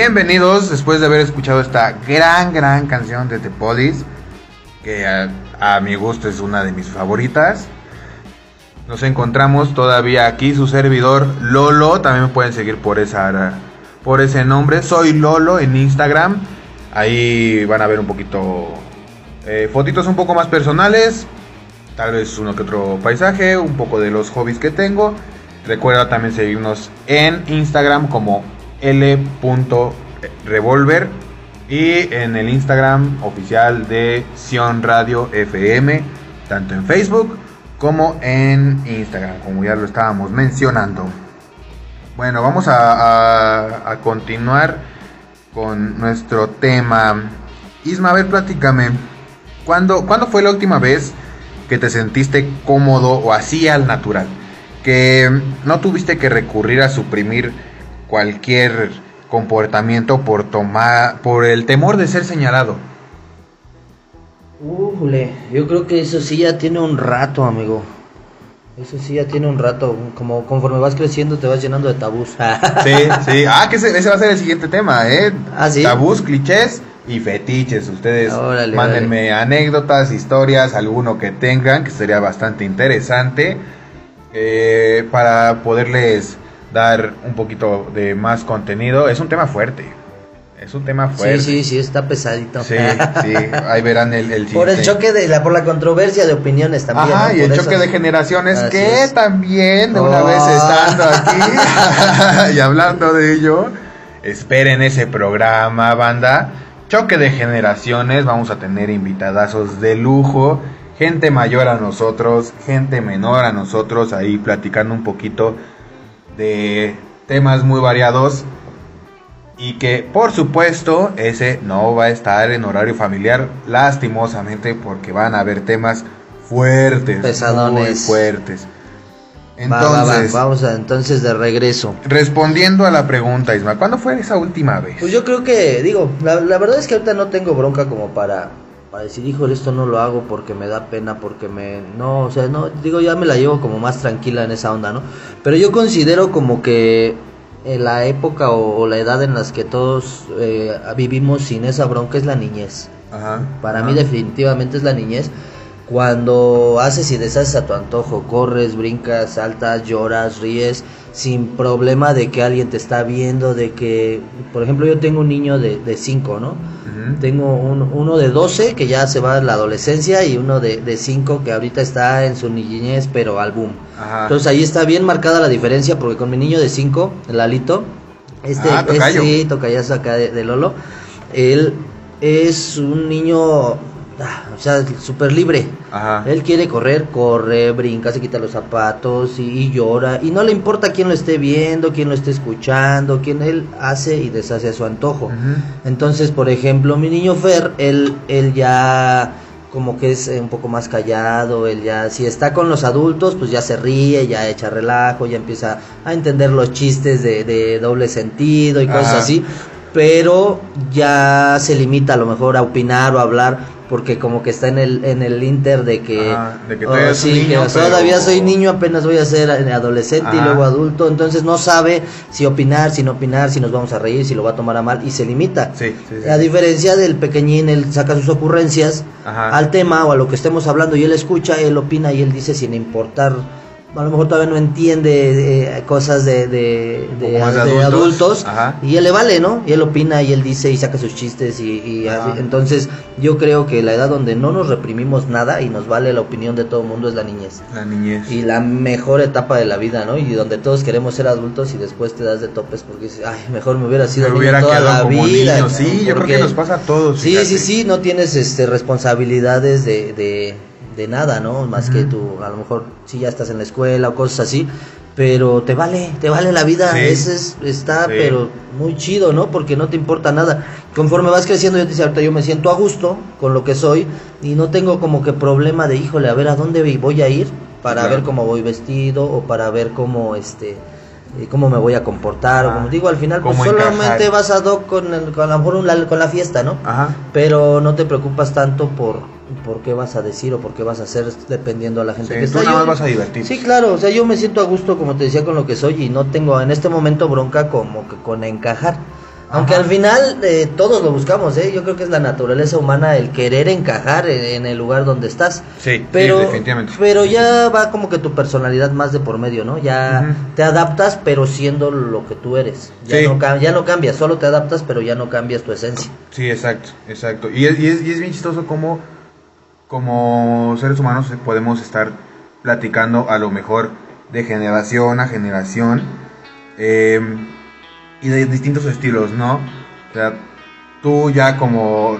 [SPEAKER 2] Bienvenidos después de haber escuchado esta gran, gran canción de The Police, que a, mi gusto es una de mis favoritas. Nos encontramos todavía aquí, su servidor Lolo, también me pueden seguir por, esa, por ese nombre. Soy Lolo en Instagram, ahí van a ver un poquito, eh, fotitos un poco más personales, tal vez uno que otro paisaje, un poco de los hobbies que tengo. Recuerda también seguirnos en Instagram como l.revolver y en el Instagram oficial de Sion Radio FM, tanto en Facebook como en Instagram, como ya lo estábamos mencionando. Bueno, vamos a, continuar con nuestro tema. Isma, a ver, platícame. ¿Cuándo, ¿Cuándo fue la última vez que te sentiste cómodo o así al natural? Que no tuviste que recurrir a suprimir cualquier comportamiento por tomar por el temor de ser señalado.
[SPEAKER 3] Ujule, yo creo que eso sí ya tiene un rato, amigo. Eso sí ya tiene un rato. Como conforme vas creciendo te vas llenando de tabús.
[SPEAKER 2] Sí, sí. Ah, que ese, ese va a ser el siguiente tema, ¿eh?
[SPEAKER 3] Ah, ¿sí?
[SPEAKER 2] Tabús, clichés y fetiches. Ustedes
[SPEAKER 3] Órale,
[SPEAKER 2] mándenme anécdotas, historias, alguno que tengan, que sería bastante interesante. eh, para poderles dar un poquito de más contenido. Es un tema fuerte. Es un tema fuerte.
[SPEAKER 3] Sí, sí, sí, está pesadito.
[SPEAKER 2] Sí, sí. Ahí verán el, el
[SPEAKER 3] por el choque de la, por la controversia de opiniones también.
[SPEAKER 2] Ajá,
[SPEAKER 3] ¿no?
[SPEAKER 2] y el choque de generaciones
[SPEAKER 3] Así
[SPEAKER 2] que
[SPEAKER 3] es.
[SPEAKER 2] también, de una
[SPEAKER 3] Oh.
[SPEAKER 2] vez estando aquí y hablando de ello, esperen ese programa, banda. Choque de generaciones, vamos a tener invitadazos de lujo, gente mayor a nosotros, gente menor a nosotros, ahí platicando un poquito de temas muy variados. Y que por supuesto ese no va a estar en horario familiar, lastimosamente, porque van a haber temas fuertes,
[SPEAKER 3] Pesadones.
[SPEAKER 2] muy fuertes.
[SPEAKER 3] Va, va, va,
[SPEAKER 2] Entonces,
[SPEAKER 3] vamos a, entonces de regreso.
[SPEAKER 2] respondiendo a la pregunta, Isma, ¿cuándo fue esa última vez?
[SPEAKER 3] Pues yo creo que, digo, la, la verdad es que ahorita no tengo bronca como para, para decir, híjole, esto no lo hago porque me da pena, porque me... No, o sea, no, digo, ya me la llevo como más tranquila en esa onda, ¿no? Pero yo considero como que en la época o, o la edad en las que todos eh, vivimos sin esa bronca es la niñez.
[SPEAKER 2] Ajá.
[SPEAKER 3] Para
[SPEAKER 2] ajá.
[SPEAKER 3] mí definitivamente es la niñez. Cuando haces y deshaces a tu antojo, corres, brincas, saltas, lloras, ríes, sin problema de que alguien te está viendo, de que, por ejemplo, yo tengo un niño de 5, ¿no? Tengo un- uno de 12 que ya se va a la adolescencia y uno de 5 que ahorita está en su niñez, pero al boom.
[SPEAKER 2] Ajá.
[SPEAKER 3] Entonces ahí está bien marcada la diferencia porque con mi niño de 5, el Alito, este,
[SPEAKER 2] Ah, tocayo.
[SPEAKER 3] este tocayazo acá de, de Lolo, él es un niño, ah, o sea, súper libre.
[SPEAKER 2] Ajá.
[SPEAKER 3] Él quiere correr, corre, brinca, se quita los zapatos y, y llora. Y no le importa quién lo esté viendo, quién lo esté escuchando, quién él hace y deshace a su antojo. Entonces, por ejemplo, mi niño Fer, él, él ya como que es eh, un poco más callado, él ya, si está con los adultos, pues ya se ríe, ya echa relajo, ya empieza a entender los chistes de, de doble sentido y cosas así, pero ya se limita a lo mejor a opinar o a hablar porque como que está en el en el inter de que,
[SPEAKER 2] Ajá, de que
[SPEAKER 3] oh,
[SPEAKER 2] todavía
[SPEAKER 3] sí, que
[SPEAKER 2] niño, pero-
[SPEAKER 3] todavía soy niño apenas voy a ser eh, adolescente y luego adulto entonces no sabe si opinar si no opinar si nos vamos a reír si lo va a tomar a mal y se limita
[SPEAKER 2] Sí, sí, sí.
[SPEAKER 3] a diferencia del pequeñín él saca sus ocurrencias
[SPEAKER 2] Ajá.
[SPEAKER 3] al tema o a lo que estemos hablando y él escucha él opina y él dice sin importar a lo mejor todavía no entiende eh, cosas de, de,
[SPEAKER 2] adultos.
[SPEAKER 3] adultos, y él le vale, ¿no? Y él opina y él dice y saca sus chistes y, así. Entonces yo creo que la edad donde no nos reprimimos nada y nos vale la opinión de todo el mundo es la niñez.
[SPEAKER 2] La niñez.
[SPEAKER 3] Y la mejor etapa de la vida, ¿no? Y donde todos queremos ser adultos y después te das de topes porque dices, ay, mejor me hubiera sido
[SPEAKER 2] Me
[SPEAKER 3] niño
[SPEAKER 2] hubiera
[SPEAKER 3] toda la
[SPEAKER 2] como
[SPEAKER 3] vida.
[SPEAKER 2] niño. Sí, yo creo que nos pasa a todos.
[SPEAKER 3] Sí,
[SPEAKER 2] fíjate.
[SPEAKER 3] sí, sí, no tienes este responsabilidades de, de, nada, ¿no? Más que tú, a lo mejor sí ya estás en la escuela o cosas así, pero te vale, te vale la vida,
[SPEAKER 2] Sí.
[SPEAKER 3] ese es, está
[SPEAKER 2] Sí.
[SPEAKER 3] pero muy chido, ¿no? Porque no te importa nada. Conforme vas creciendo, yo te decía, ahorita yo me siento a gusto con lo que soy y no tengo como que problema de, híjole, a ver a dónde voy a ir para
[SPEAKER 2] Claro.
[SPEAKER 3] ver cómo voy vestido o para ver cómo este eh, cómo me voy a comportar o
[SPEAKER 2] Ah,
[SPEAKER 3] como digo al final pues solamente
[SPEAKER 2] encajar.
[SPEAKER 3] vas a doc con, el- con la- con la fiesta no
[SPEAKER 2] Ajá.
[SPEAKER 3] pero no te preocupas tanto por, por qué vas a decir o por qué vas a hacer dependiendo a la gente
[SPEAKER 2] Sí,
[SPEAKER 3] que
[SPEAKER 2] tú
[SPEAKER 3] está.
[SPEAKER 2] nada más vas a divertirte.
[SPEAKER 3] Sí, claro, o sea, yo me siento a gusto, como te decía, con lo que soy y no tengo en este momento bronca como que con encajar. Aunque
[SPEAKER 2] Ajá.
[SPEAKER 3] al final eh, todos lo buscamos, ¿eh? Yo creo que es la naturaleza humana el querer encajar en, en el lugar donde estás.
[SPEAKER 2] Sí, sí,
[SPEAKER 3] pero,
[SPEAKER 2] definitivamente.
[SPEAKER 3] Pero ya va como que tu personalidad más de por medio, ¿no? Ya te adaptas, pero siendo lo que tú eres. Ya,
[SPEAKER 2] Sí.
[SPEAKER 3] no, ya no cambias, solo te adaptas, pero ya no cambias tu esencia.
[SPEAKER 2] Sí, exacto, exacto. Y es, y es, y es bien chistoso cómo como seres humanos podemos estar platicando a lo mejor de generación a generación eh, y de distintos estilos, ¿no? O sea, tú ya como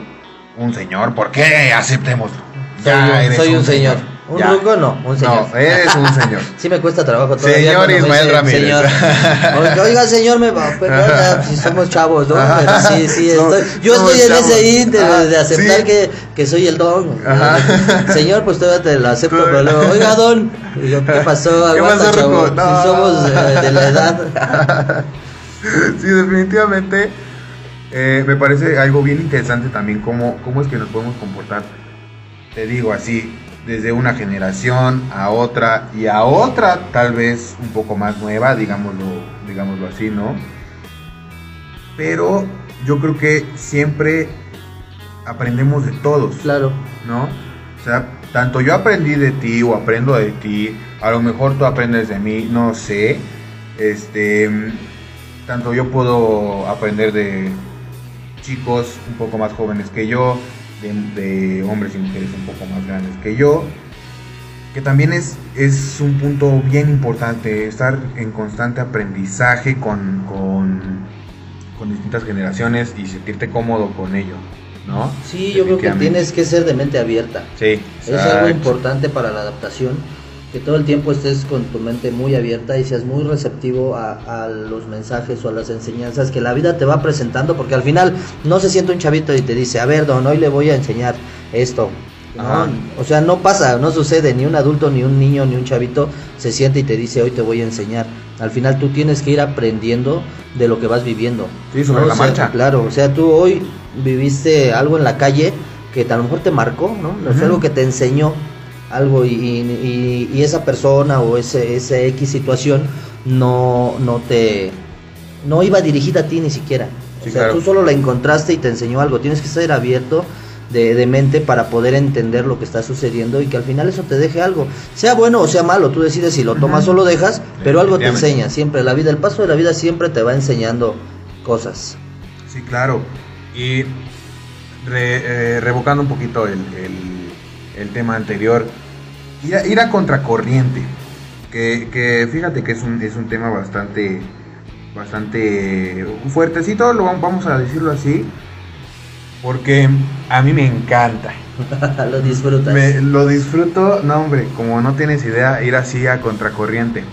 [SPEAKER 2] un señor, ¿por qué? Aceptémoslo.
[SPEAKER 3] Soy
[SPEAKER 2] Ya
[SPEAKER 3] un- soy un señor. ¿Un
[SPEAKER 2] Ya.
[SPEAKER 3] ruco? No, un señor.
[SPEAKER 2] No, eres un señor.
[SPEAKER 3] Sí me cuesta trabajo todavía
[SPEAKER 2] Señor Ismael
[SPEAKER 3] dicen
[SPEAKER 2] Ramírez.
[SPEAKER 3] Señor. Oiga, señor, me va, perdona, si somos chavos, ¿no? Pero sí, sí, estoy, yo estoy en ese
[SPEAKER 2] Ah,
[SPEAKER 3] de aceptar
[SPEAKER 2] sí.
[SPEAKER 3] que, que soy el don.
[SPEAKER 2] Ajá.
[SPEAKER 3] Señor, pues todavía te lo acepto, pero luego, oiga, don. Yo, ¿qué pasó?
[SPEAKER 2] ¿Qué
[SPEAKER 3] Aguanta,
[SPEAKER 2] pasó, ruco? No.
[SPEAKER 3] Si somos eh, de la edad.
[SPEAKER 2] sí, definitivamente. eh, me parece algo bien interesante también cómo, cómo es que nos podemos comportar. Te digo así, desde una generación a otra y a otra tal vez un poco más nueva, digámoslo, digámoslo así, ¿no? Pero yo creo que siempre aprendemos de todos.
[SPEAKER 3] Claro.
[SPEAKER 2] ¿no? O sea, tanto yo aprendí de ti o aprendo de ti, a lo mejor tú aprendes de mí, no sé. Este, tanto yo puedo aprender de chicos un poco más jóvenes que yo, de, de hombres y mujeres un poco más grandes que yo, que también es, es un punto bien importante, estar en constante aprendizaje con, con, con distintas generaciones y sentirte cómodo con ello, ¿no?
[SPEAKER 3] Sí, yo creo que tienes que ser de mente abierta.
[SPEAKER 2] Sí,
[SPEAKER 3] Es algo importante para la adaptación, que todo el tiempo estés con tu mente muy abierta y seas muy receptivo a, a los mensajes o a las enseñanzas que la vida te va presentando, porque al final no se siente un chavito y te dice, a ver, don, hoy le voy a enseñar esto. ¿no? O sea, no pasa, no sucede, ni un adulto, ni un niño, ni un chavito se siente y te dice, hoy te voy a enseñar. Al final tú tienes que ir aprendiendo de lo que vas viviendo.
[SPEAKER 2] Sí, sobre
[SPEAKER 3] ¿no?
[SPEAKER 2] la
[SPEAKER 3] O sea,
[SPEAKER 2] marcha.
[SPEAKER 3] Claro, o sea, tú hoy viviste algo en la calle que a lo mejor te marcó, ¿no? Fue
[SPEAKER 2] Ujú.
[SPEAKER 3] algo que te enseñó algo y, y- y esa persona o ese, ese X situación no, no te no iba dirigida a ti ni siquiera. O
[SPEAKER 2] Sí,
[SPEAKER 3] sea,
[SPEAKER 2] claro.
[SPEAKER 3] tú solo la encontraste y te enseñó algo. Tienes que ser abierto de, de mente para poder entender lo que está sucediendo y que al final eso te deje algo. Sea bueno o sea malo, tú decides si lo tomas o lo dejas, pero algo te enseña. Siempre la vida, el paso de la vida siempre te va enseñando cosas.
[SPEAKER 2] Sí, claro. Y re- eh, revocando un poquito el, el- el tema anterior, ir a, ir a contracorriente, que, que fíjate que es un, es un tema bastante, bastante fuertecito, lo, vam- vamos a decirlo así, porque a mí me encanta.
[SPEAKER 3] lo disfrutas.
[SPEAKER 2] Me, lo disfruto, no hombre, como no tienes idea, ir así a contracorriente.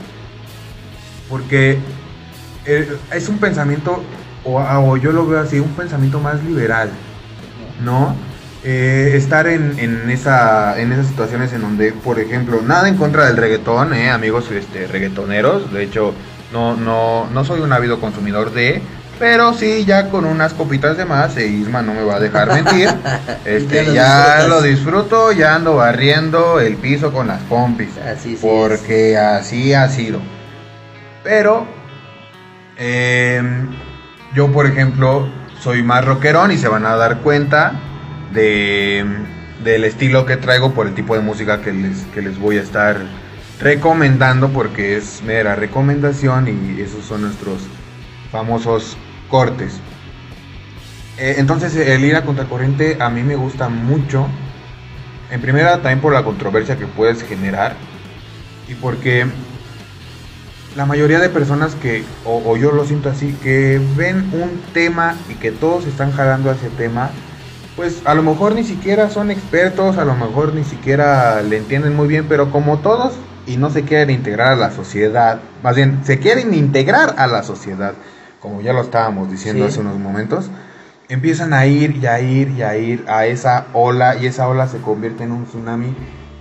[SPEAKER 2] Porque eh, es un pensamiento, o, o yo lo veo así, un pensamiento más liberal, ¿no? Eh, estar en, en, esa, en esas situaciones en donde, por ejemplo, nada en contra del reggaetón, eh, amigos este, reggaetoneros, de hecho, no, no, no soy un ávido consumidor de, pero sí, ya con unas copitas de más, e Isma no me va a dejar mentir, este,
[SPEAKER 3] Ya lo
[SPEAKER 2] ya lo disfruto, ya ando barriendo el piso con las pompis,
[SPEAKER 3] Así sí
[SPEAKER 2] porque así ha sido. Pero, eh, yo por ejemplo, soy más rockerón y se van a dar cuenta de, del estilo que traigo por el tipo de música que les, que les voy a estar recomendando porque es mera recomendación y esos son nuestros famosos cortes. Eh, entonces el ir a contracorriente a mí me gusta mucho. En primera también por la controversia que puedes generar y porque la mayoría de personas que, o, o yo lo siento así, que ven un tema y que todos están jalando a ese tema, pues a lo mejor ni siquiera son expertos, a lo mejor ni siquiera le entienden muy bien, pero como todos y no se quieren integrar a la sociedad, más bien se quieren integrar a la sociedad, como ya lo estábamos diciendo
[SPEAKER 3] Sí.
[SPEAKER 2] hace unos momentos, empiezan a ir y a ir y a ir a esa ola y esa ola se convierte en un tsunami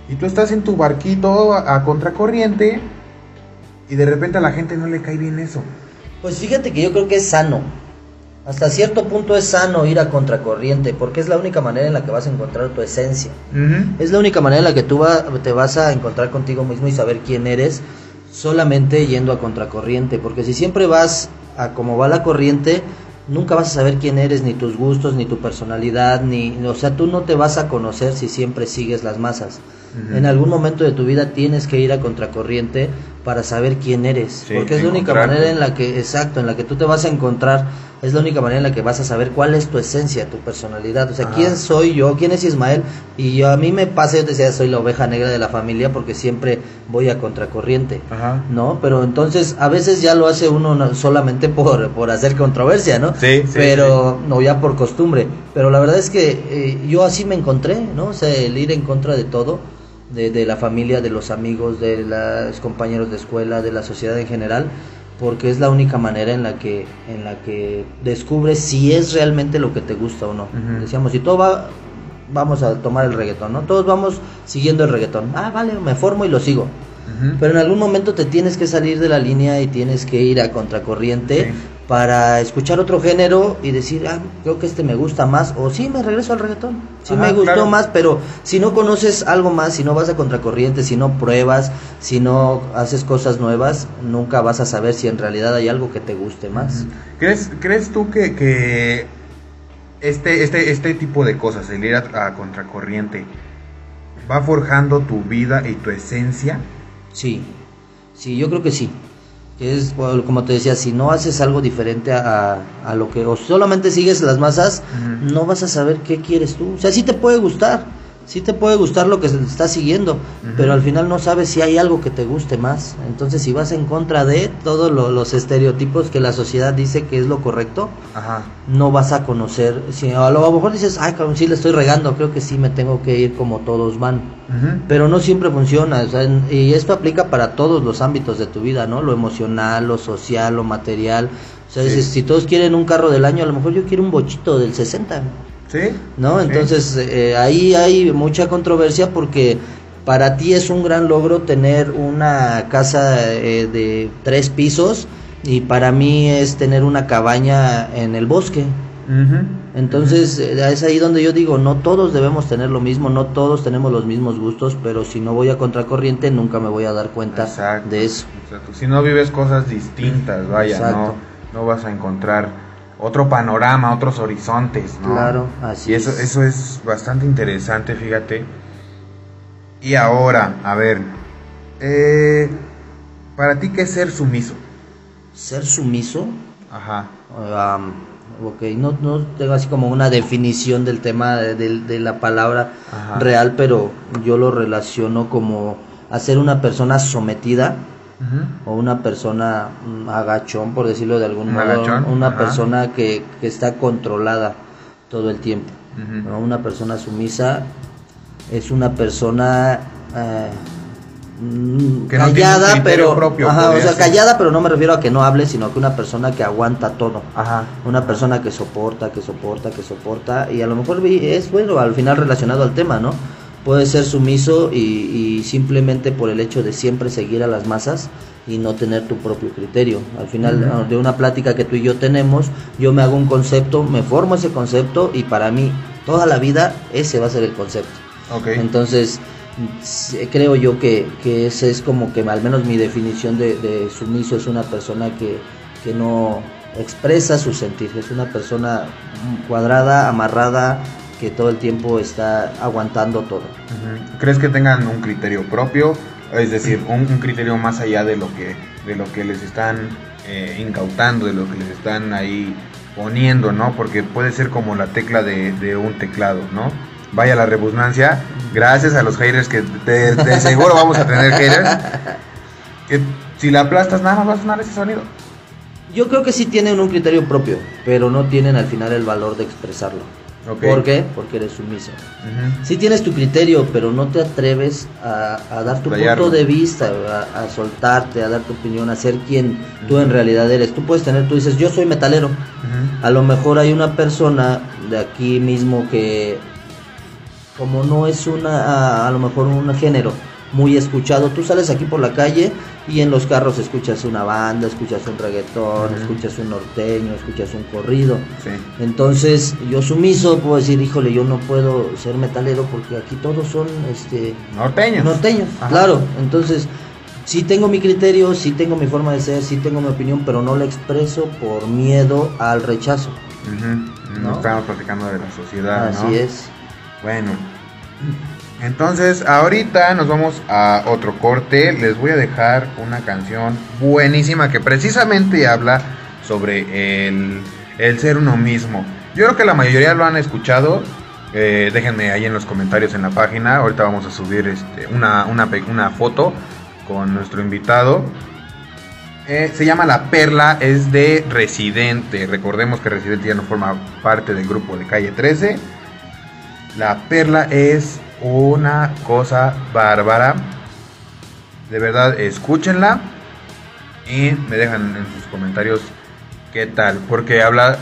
[SPEAKER 2] y tú estás en tu barquito a, a contracorriente y de repente a la gente no le cae bien eso.
[SPEAKER 3] Pues fíjate que yo creo que es sano. Hasta cierto punto es sano ir a contracorriente, porque es la única manera en la que vas a encontrar tu esencia. Es la única manera en la que tú va- te vas a encontrar contigo mismo y saber quién eres solamente yendo a contracorriente, porque si siempre vas a como va la corriente, nunca vas a saber quién eres, ni tus gustos, ni tu personalidad, ni, o sea, tú no te vas a conocer si siempre sigues las masas. En algún momento de tu vida tienes que ir a contracorriente para saber quién eres,
[SPEAKER 2] Sí,
[SPEAKER 3] porque es la única manera en la que, exacto, en la que tú te vas a encontrar, es la única manera en la que vas a saber cuál es tu esencia, tu personalidad, o sea,
[SPEAKER 2] Ajá.
[SPEAKER 3] quién soy yo, quién es Ismael, y yo, a mí me pasa, yo te decía, soy la oveja negra de la familia porque siempre voy a contracorriente.
[SPEAKER 2] Ajá.
[SPEAKER 3] ¿no? Pero entonces a veces ya lo hace uno no- solamente por, por hacer controversia, ¿no?
[SPEAKER 2] Sí, sí,
[SPEAKER 3] Pero no ya por costumbre. Pero la verdad es que eh, yo así me encontré, ¿no? O sea, el ir en contra de todo, de, de la familia, de los amigos, de los compañeros de escuela, de la sociedad en general, porque es la única manera en la que en la que descubres si es realmente lo que te gusta o no. Decíamos, si todo va vamos a tomar el reggaetón, ¿no? Todos vamos siguiendo el reggaetón. Ah, vale, me formo y lo sigo. Pero en algún momento te tienes que salir de la línea y tienes que ir a contracorriente. Para escuchar otro género y decir, ah, creo que este me gusta más, o sí, me regreso al reggaetón. Sí,
[SPEAKER 2] Ajá,
[SPEAKER 3] me gustó
[SPEAKER 2] claro.
[SPEAKER 3] más, pero si no conoces algo más, si no vas a contracorriente, si no pruebas, si no haces cosas nuevas, nunca vas a saber si en realidad hay algo que te guste más.
[SPEAKER 2] ¿Crees, ¿Crees tú que, que este, este, este tipo de cosas, el ir a, a contracorriente, va forjando tu vida y tu esencia?
[SPEAKER 3] Sí, sí, yo creo que sí. Que es, como te decía, si no haces algo diferente a, a lo que, o solamente sigues las masas, no vas a saber qué quieres tú. O sea, sí te puede gustar, sí te puede gustar lo que se te está siguiendo, pero al final no sabes si hay algo que te guste más. Entonces, si vas en contra de todos lo- los estereotipos que la sociedad dice que es lo correcto,
[SPEAKER 2] Ajá.
[SPEAKER 3] no vas a conocer. Si a lo mejor dices, ay, cabrón, sí le estoy regando, creo que sí me tengo que ir como todos van pero no siempre funciona, o sea, y esto aplica para todos los ámbitos de tu vida, ¿no? Lo emocional, lo social, lo material. O sea,
[SPEAKER 2] Sí.
[SPEAKER 3] si todos quieren un carro del año, a lo mejor yo quiero un bochito del 60,
[SPEAKER 2] ¿Sí?
[SPEAKER 3] ¿no?
[SPEAKER 2] Sí.
[SPEAKER 3] Entonces, eh, ahí hay mucha controversia porque para ti es un gran logro tener una casa eh, de tres pisos y para mí es tener una cabaña en el bosque. Entonces eh, es ahí donde yo digo, no todos debemos tener lo mismo, no todos tenemos los mismos gustos, pero si no voy a contracorriente nunca me voy a dar cuenta
[SPEAKER 2] Exacto,
[SPEAKER 3] de eso.
[SPEAKER 2] exacto. Si no vives cosas distintas, vaya, no, no vas a encontrar otro panorama, otros horizontes, ¿no?
[SPEAKER 3] Claro, así
[SPEAKER 2] Y eso,
[SPEAKER 3] es.
[SPEAKER 2] eso es bastante interesante, fíjate. Y ahora, a ver, eh, para ti, ¿qué es ser sumiso?
[SPEAKER 3] Ser sumiso,
[SPEAKER 2] Ajá.
[SPEAKER 3] um, ok, no, no tengo así como una definición del tema de, de- de la palabra
[SPEAKER 2] Ajá.
[SPEAKER 3] real, pero yo lo relaciono como a ser una persona sometida O una persona mm, agachón, por decirlo de algún modo,
[SPEAKER 2] agachón,
[SPEAKER 3] una
[SPEAKER 2] ajá.
[SPEAKER 3] persona que, que está controlada todo el tiempo. Una persona sumisa es una persona eh, mm,
[SPEAKER 2] Que no
[SPEAKER 3] callada, pero
[SPEAKER 2] propio,
[SPEAKER 3] ajá, o sea,
[SPEAKER 2] ser.
[SPEAKER 3] callada, pero no me refiero a que no hable, sino que una persona que aguanta todo.
[SPEAKER 2] Ajá.
[SPEAKER 3] Una persona que soporta, que soporta, que soporta, y a lo mejor es bueno, al final relacionado al tema, ¿no? Puede ser sumiso y, y simplemente por el hecho de siempre seguir a las masas y no tener tu propio criterio. Al final ah, de una plática que tú y yo tenemos, yo me hago un concepto, me formo ese concepto y para mí toda la vida ese va a ser el concepto. Entonces, creo yo que, que ese es como que al menos mi definición de, de sumiso es una persona que, que no expresa su sentir, es una persona cuadrada, amarrada, que todo el tiempo está aguantando todo.
[SPEAKER 2] ¿Crees que tengan un criterio propio? Es decir, un, un criterio más allá de lo que, de lo que les están eh, incautando, de lo que les están ahí poniendo, ¿no? Porque puede ser como la tecla de, de un teclado, ¿no? Vaya la redundancia, gracias a los haters que de, de seguro vamos a tener haters, que si la aplastas nada más va a sonar ese sonido.
[SPEAKER 3] Yo creo que sí tienen un criterio propio, pero no tienen al final el valor de expresarlo. ¿Por qué? Porque eres sumiso.
[SPEAKER 2] Ujú.
[SPEAKER 3] Sí tienes tu criterio, pero no te atreves a, a dar tu punto de vista, a, a soltarte, a dar tu opinión, a ser quien tú en realidad eres. Tú puedes tener, tú dices, yo soy metalero. A lo mejor hay una persona de aquí mismo que, como no es una, a, a lo mejor un género muy escuchado, tú sales aquí por la calle y en los carros escuchas una banda, escuchas un reggaetón, escuchas un norteño, escuchas un corrido.
[SPEAKER 2] Sí.
[SPEAKER 3] Entonces, yo sumiso puedo decir, híjole, yo no puedo ser metalero porque aquí todos son este
[SPEAKER 2] Norteños.
[SPEAKER 3] norteños,
[SPEAKER 2] Ajá.
[SPEAKER 3] claro. Entonces, sí tengo mi criterio, sí tengo mi forma de ser, sí tengo mi opinión, pero no la expreso por miedo al rechazo. ¿No?
[SPEAKER 2] Estamos platicando de la sociedad,
[SPEAKER 3] Así
[SPEAKER 2] ¿no?
[SPEAKER 3] es.
[SPEAKER 2] Bueno, entonces ahorita nos vamos a otro corte. Les voy a dejar una canción buenísima que precisamente habla sobre el, el ser uno mismo. Yo creo que la mayoría lo han escuchado. Eh, déjenme ahí en los comentarios en la página. Ahorita vamos a subir este, una, una, foto con nuestro invitado. Eh, se llama La Perla, es de Residente. Recordemos que Residente ya no forma parte del grupo de Calle 13. La Perla es una cosa bárbara. De verdad, escúchenla y me dejan en sus comentarios qué tal. Porque habla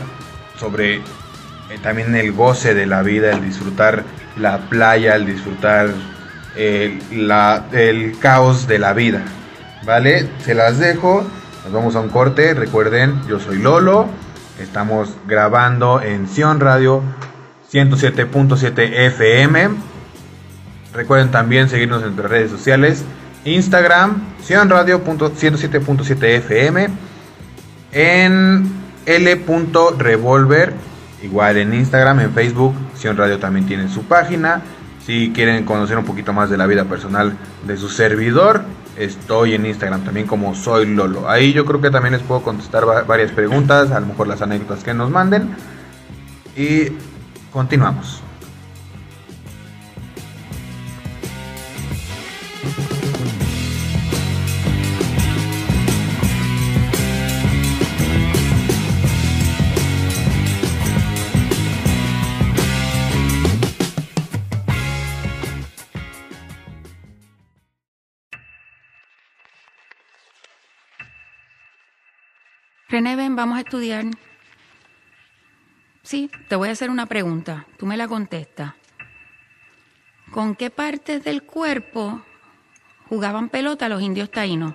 [SPEAKER 2] sobre eh, también el goce de la vida, el disfrutar la playa, el disfrutar eh, la- el caos de la vida. ¿Vale? Se las dejo. Nos vamos a un corte. Recuerden, yo soy Lolo. Estamos grabando en Sion Radio 107.7 FM. Recuerden también seguirnos en nuestras redes sociales. Instagram, Sion Radio 107.7 FM. En L.revolver, igual en Instagram, en Facebook, Sion Radio también tiene su página. Si quieren conocer un poquito más de la vida personal de su servidor, estoy en Instagram también como soy Lolo. Ahí yo creo que también les puedo contestar va- varias preguntas, a lo mejor las anécdotas que nos manden. Y continuamos.
[SPEAKER 4] René, ven, vamos a estudiar. Sí, te voy a hacer una pregunta. Tú me la contestas. ¿Con qué partes del cuerpo jugaban pelota los indios taínos?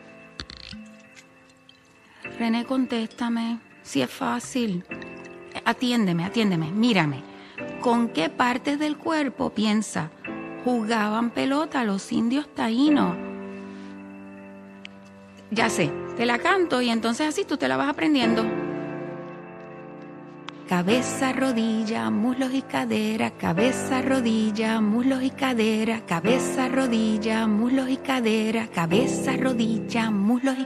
[SPEAKER 4] René, contéstame. Si es fácil. Atiéndeme, atiéndeme, mírame. ¿Con qué partes del cuerpo piensa jugaban pelota los indios taínos? Ya sé, te la canto y entonces así tú te la vas aprendiendo. Cabeza, rodilla, muslos y cadera, cabeza, rodilla, muslos y cadera, cabeza, rodilla, muslos y cadera, cabeza, rodilla, muslos y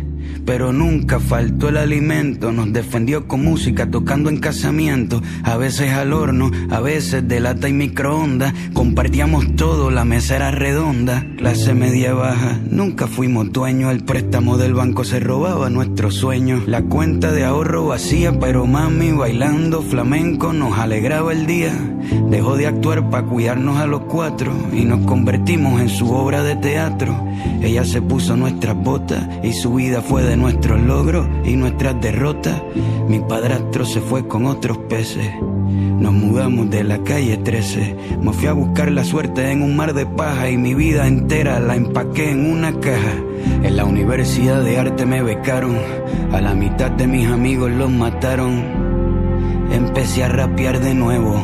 [SPEAKER 5] Pero nunca faltó el alimento. Nos defendió con música, tocando en casamiento, a veces al horno, a veces de lata y microondas. Compartíamos todo, la mesa era redonda, clase media baja. Nunca fuimos dueños, el préstamo del banco se robaba nuestros sueños. La cuenta de ahorro vacía, pero mami bailando flamenco nos alegraba el día. Dejó de actuar para cuidarnos a los cuatro y nos convertimos en su obra de teatro. Ella se puso nuestras botas y su vida fue de nuestros logros y nuestras derrotas. Mi padrastro se fue con otros peces. Nos mudamos de la calle 13. Me fui a buscar la suerte en un mar de paja y mi vida entera la empaqué en una caja. En la Universidad de Arte me becaron. A la mitad de mis amigos los mataron. Empecé a rapear de nuevo.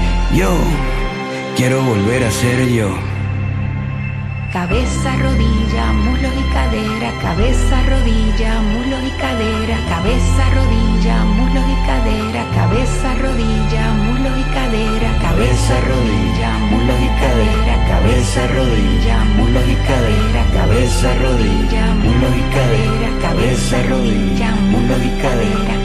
[SPEAKER 5] Yo quiero volver a ser yo.
[SPEAKER 4] Cabeza, rodilla, muslo y cadera, cabeza, rodilla, muslo y cadera, cabeza, rodilla, muslo y cadera, cabeza, rodilla, muslo y cadera, cabeza, rodilla, muslo y cadera, cabeza, rodilla, muslo y cadera, cabeza, rodilla, muslo y cadera, cabeza, rodilla, muslo y cadera.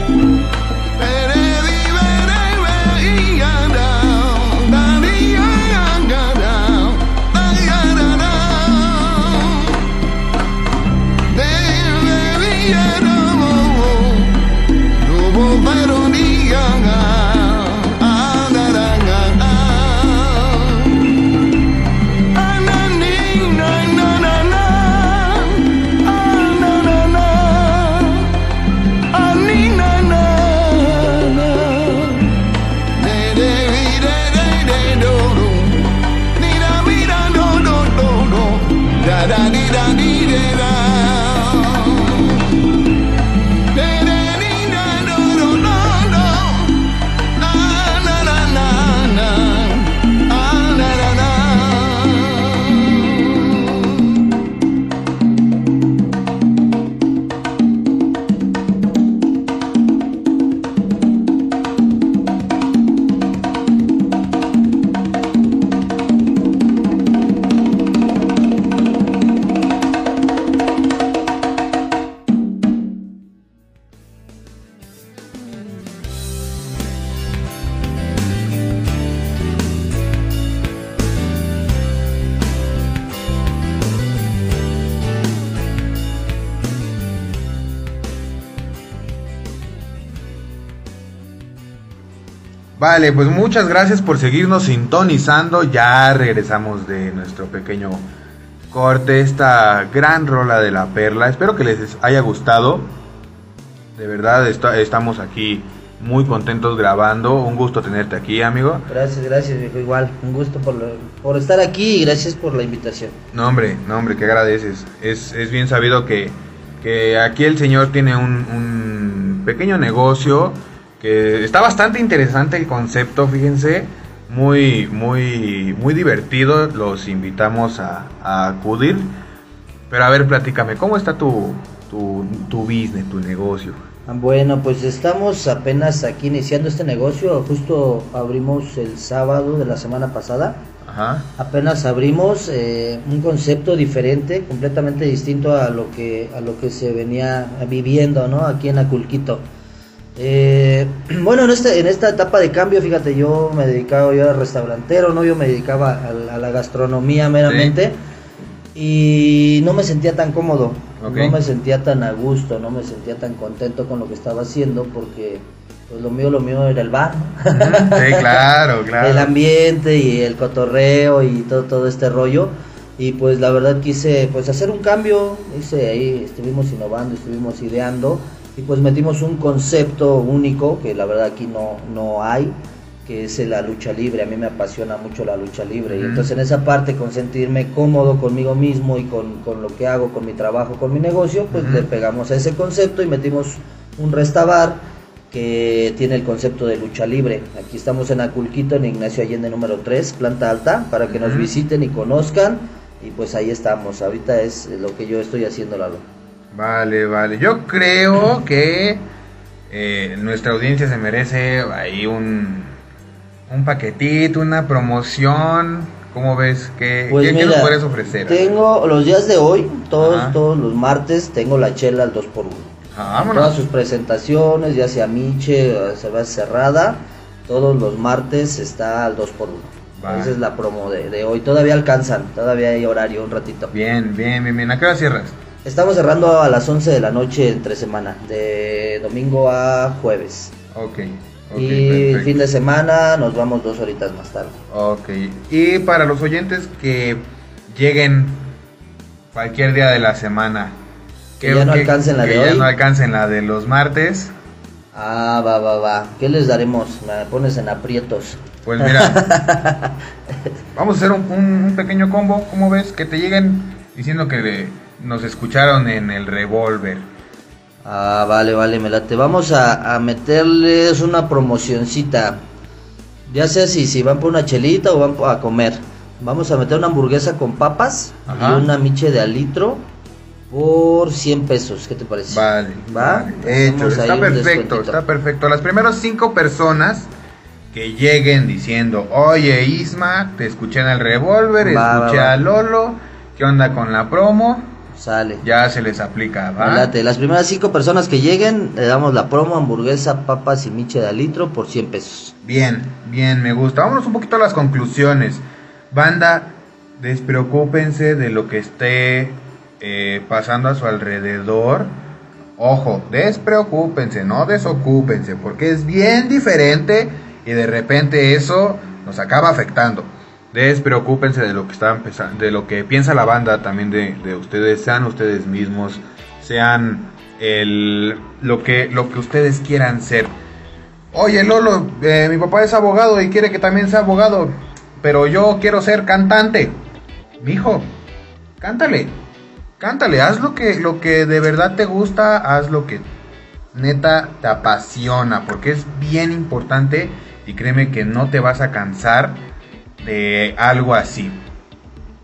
[SPEAKER 2] Vale, pues muchas gracias por seguirnos sintonizando. Ya regresamos de nuestro pequeño corte, esta gran rola de la perla. Espero que les haya gustado. De verdad, está- estamos aquí muy contentos grabando. Un gusto tenerte aquí, amigo.
[SPEAKER 3] Gracias, gracias, viejo. Igual, un gusto por, por estar aquí y gracias por la invitación.
[SPEAKER 2] No, hombre, no, hombre, que agradeces. Es, es bien sabido que, que aquí el señor tiene un, un pequeño negocio que está bastante interesante el concepto, fíjense. Muy, muy, muy divertido. Los invitamos a, a acudir. Pero a ver, platícame, ¿cómo está tu, tu, tu business, tu negocio?
[SPEAKER 3] Ah, Bueno, pues estamos apenas aquí iniciando este negocio. Justo abrimos el sábado de la semana pasada.
[SPEAKER 2] Ajá.
[SPEAKER 3] Apenas abrimos eh, un concepto diferente, completamente distinto a lo que a lo que se venía viviendo, ¿no? Aquí en Aculquito. Eh, bueno, en, este, en esta etapa de cambio, fíjate, yo me dedicaba, yo era restaurantero, ¿no? Yo me dedicaba a, la- a la gastronomía meramente y no me sentía tan cómodo, no me sentía tan a gusto, no me sentía tan contento con lo que estaba haciendo porque pues lo mío, lo mío era el bar, ¿no?
[SPEAKER 2] Sí, claro, claro.
[SPEAKER 3] el ambiente y el cotorreo y todo, todo este rollo. Y pues la verdad quise pues hacer un cambio, hice ahí, estuvimos innovando, estuvimos ideando y pues metimos un concepto único que la verdad aquí no, no hay, que es la lucha libre. A mí me apasiona mucho la lucha libre y entonces en esa parte con sentirme cómodo conmigo mismo y con, con lo que hago, con mi trabajo, con mi negocio, pues le pegamos a ese concepto y metimos un restabar que tiene el concepto de lucha libre. Aquí estamos en Aculquito, en Ignacio Allende número 3, planta alta, para que nos visiten y conozcan. Y pues ahí estamos. Ahorita es lo que yo estoy haciendo, Lalo.
[SPEAKER 2] Vale, vale. Yo creo que eh, nuestra audiencia se merece ahí un, un paquetito, una promoción. ¿Cómo ves? ¿Qué,
[SPEAKER 3] Pues
[SPEAKER 2] qué- qué
[SPEAKER 3] mira,
[SPEAKER 2] nos puedes ofrecer?
[SPEAKER 3] Tengo los días de hoy, todos,
[SPEAKER 2] Ajá.
[SPEAKER 3] todos los martes, tengo la chela al 2x1.
[SPEAKER 2] Ah,
[SPEAKER 3] Todas sus presentaciones, ya sea Miche, se va cerrada, todos los martes está al 2x1.
[SPEAKER 2] Va.
[SPEAKER 3] Esa es la promo de, de hoy. Todavía alcanzan, todavía hay horario, un ratito.
[SPEAKER 2] Bien, bien, bien, bien. ¿A qué hora cierras?
[SPEAKER 3] Estamos cerrando a las 11 de la noche entre semana, de domingo a jueves.
[SPEAKER 2] Ok. ok,
[SPEAKER 3] y
[SPEAKER 2] perfecto.
[SPEAKER 3] fin de semana nos vamos dos horitas más tarde.
[SPEAKER 2] Ok. Y para los oyentes que lleguen cualquier día de la semana.
[SPEAKER 3] Que ya no alcancen la
[SPEAKER 2] que
[SPEAKER 3] de
[SPEAKER 2] ya
[SPEAKER 3] hoy.
[SPEAKER 2] no alcancen la de los martes.
[SPEAKER 3] Ah, va, va, va. ¿Qué les daremos? Me pones en aprietos.
[SPEAKER 2] Pues mira, vamos a hacer un, un- un pequeño combo, ¿cómo ves? Que te lleguen diciendo que le- nos escucharon en el revólver.
[SPEAKER 3] Ah, vale, vale, me late. Vamos a, a meterles una promocioncita. Ya sea si, si van por una chelita o van a comer. Vamos a meter una hamburguesa con papas
[SPEAKER 2] Ajá.
[SPEAKER 3] y una miche de alitro por 100 pesos. ¿Qué te parece?
[SPEAKER 2] Vale,
[SPEAKER 3] ¿Va?
[SPEAKER 2] vale, Hecho, está perfecto, está perfecto. Las primeras cinco personas que lleguen diciendo, oye Isma, te escuché en el revólver, escuché
[SPEAKER 3] va, va.
[SPEAKER 2] a Lolo, ¿qué onda con la promo?
[SPEAKER 3] Sale.
[SPEAKER 2] Ya se les aplica, ¿va?
[SPEAKER 3] Las primeras cinco personas que lleguen, le damos la promo, hamburguesa, papas y miche de alitro por 100 pesos.
[SPEAKER 2] Bien, bien, me gusta. Vámonos un poquito a las conclusiones. Banda, despreocúpense de lo que esté eh, pasando a su alrededor. Ojo, despreocúpense, no desocúpense, porque es bien diferente y de repente eso nos acaba afectando. Despreocúpense de lo que está empezando, de lo que piensa la banda también de, de ustedes, sean ustedes mismos, sean el, lo que lo que ustedes quieran ser. Oye Lolo, eh, mi papá es abogado y quiere que también sea abogado, pero yo quiero ser cantante. Mijo, cántale, cántale, haz lo que, lo que de verdad te gusta, haz lo que neta te apasiona, porque es bien importante y créeme que no te vas a cansar algo así.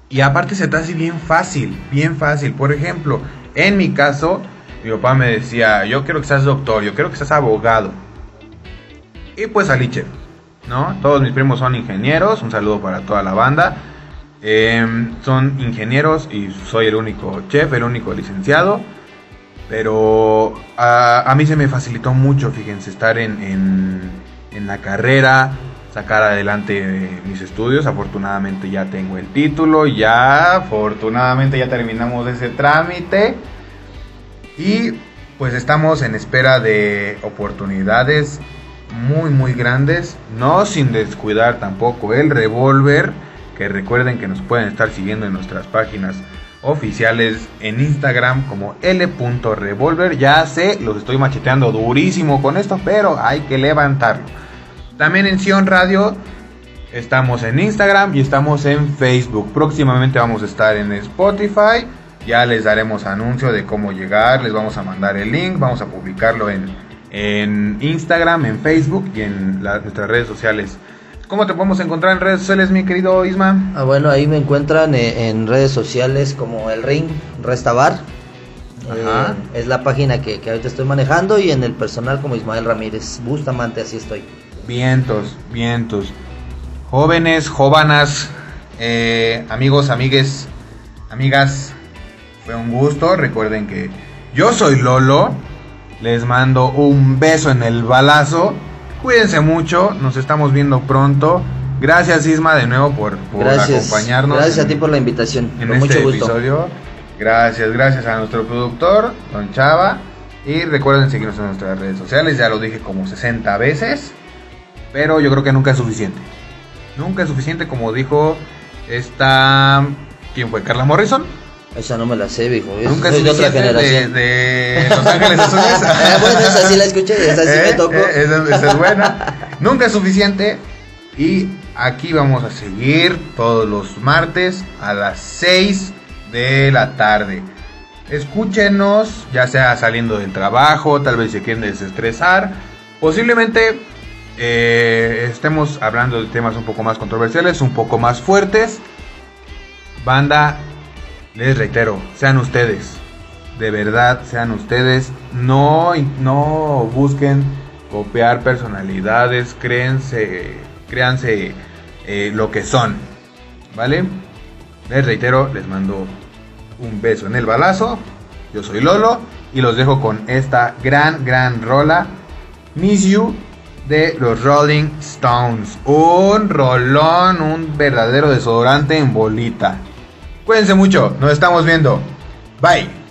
[SPEAKER 2] Y aparte se te hace bien fácil, bien fácil. Por ejemplo, en mi caso, mi papá me decía, yo quiero que seas doctor, yo quiero que seas abogado. Y pues salí ¿no? Todos mis primos son ingenieros, un saludo para toda la banda. Em, son ingenieros y soy el único chef, el único licenciado. Pero a, a mí se me facilitó mucho, fíjense, estar en, en la carrera, sacar adelante mis estudios. Afortunadamente ya tengo el título, ya afortunadamente ya terminamos ese trámite. Y pues estamos en espera de oportunidades muy muy grandes, no sin descuidar tampoco el revólver, que recuerden que nos pueden estar siguiendo en nuestras páginas oficiales en Instagram como l.revolver. Ya sé, los estoy macheteando durísimo con esto, pero hay que levantarlo. También en Sion Radio estamos en Instagram y estamos en Facebook. Próximamente vamos a estar en Spotify. Ya les daremos anuncio de cómo llegar, les vamos a mandar el link, vamos a publicarlo en, en Instagram, en Facebook y en nuestras redes sociales. ¿Cómo te podemos encontrar en redes sociales, mi querido Isma?
[SPEAKER 3] Ah, bueno, ahí me encuentran eh, en redes sociales como El Ring Restabar.
[SPEAKER 2] Ajá.
[SPEAKER 3] Eh, es la página que, que ahorita estoy manejando y en el personal como Ismael Ramírez. Bustamante, así estoy.
[SPEAKER 2] Vientos, vientos. Jóvenes, jóvenes, eh, amigos, amigues, amigas, fue un gusto. Recuerden que yo soy Lolo. Les mando un beso en el balazo. Cuídense mucho, nos estamos viendo pronto. Gracias Isma de nuevo por, por
[SPEAKER 3] Gracias.
[SPEAKER 2] acompañarnos.
[SPEAKER 3] Gracias a ti por la invitación.
[SPEAKER 2] en
[SPEAKER 3] Con
[SPEAKER 2] este
[SPEAKER 3] mucho gusto.
[SPEAKER 2] episodio. Gracias, gracias a nuestro productor, Don Chava. Y recuerden seguirnos en nuestras redes sociales, ya lo dije como 60 veces. Pero yo creo que nunca es suficiente. Nunca es suficiente, como dijo esta. ¿Quién fue? ¿Carla Morrison?
[SPEAKER 3] Esa no me la sé, viejo.
[SPEAKER 2] Nunca es
[SPEAKER 3] de otra
[SPEAKER 2] de, Los Ángeles Azules.
[SPEAKER 3] Ah, bueno, esa sí la escuché, esa sí me
[SPEAKER 2] Eh,
[SPEAKER 3] tocó.
[SPEAKER 2] eh, esa, esa es buena. Nunca es suficiente. Y aquí vamos a seguir todos los martes a las 6 de la tarde. Escúchenos, ya sea saliendo del trabajo, tal vez se quieren desestresar. Posiblemente eh, estemos hablando de temas un poco más controversiales, un poco más fuertes. Banda, les reitero, sean ustedes. De verdad, sean ustedes. No, no busquen copiar personalidades. Créense, créanse eh, lo que son. ¿Vale? Les reitero, les mando un beso en el balazo. Yo soy Lolo y los dejo con esta gran, gran rola. Miss You de los Rolling Stones. Un rolón, un verdadero desodorante en bolita. Cuídense mucho, nos estamos viendo. Bye.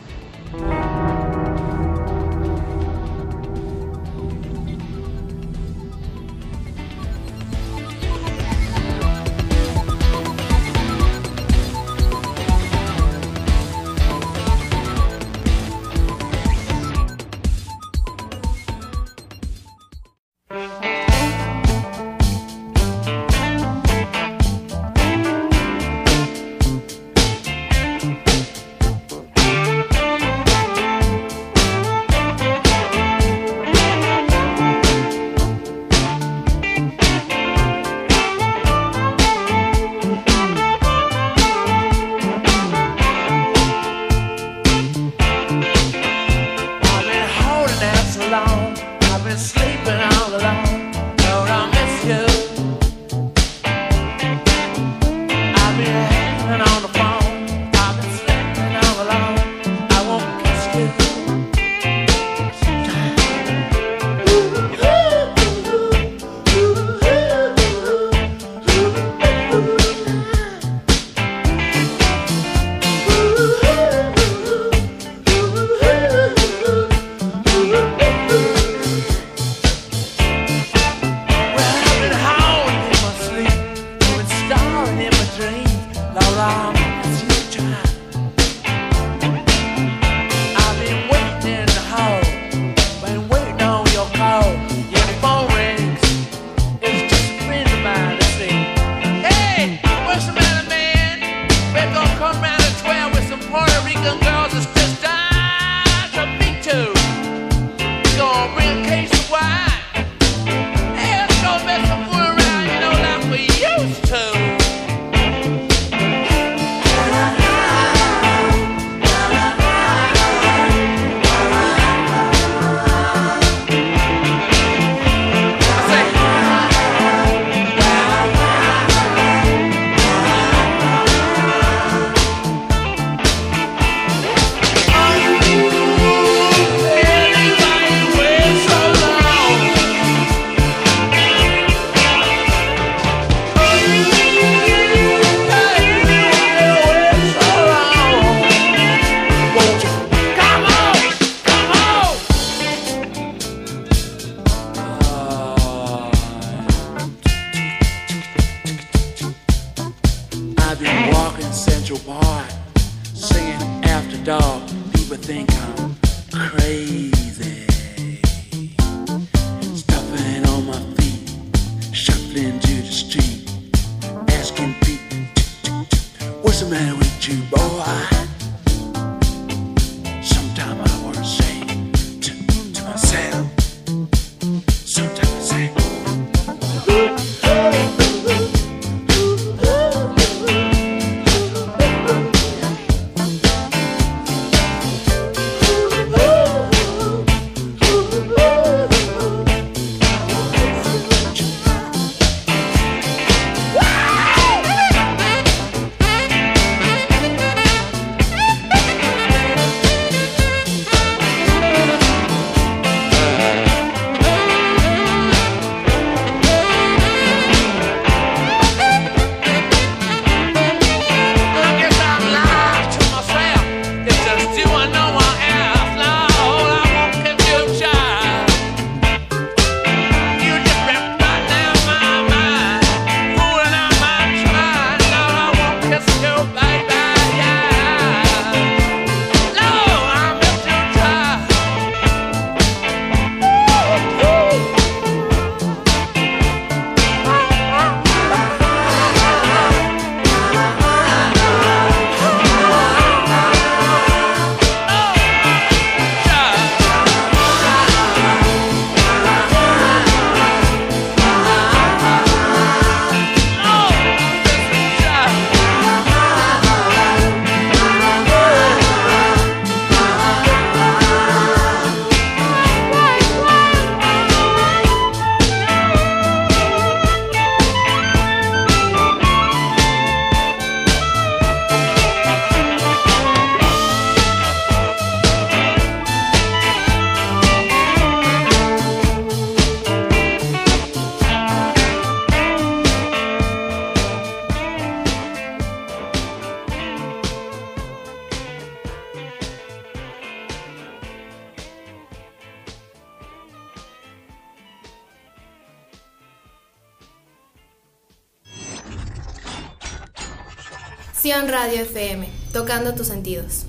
[SPEAKER 1] Radio FM, tocando tus sentidos.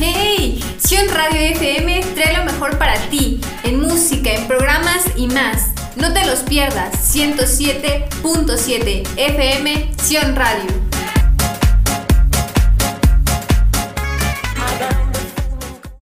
[SPEAKER 1] ¡Hey! Sion Radio FM trae lo mejor para ti, en música, en programas y más. No te los pierdas, 107.7 FM Sion Radio.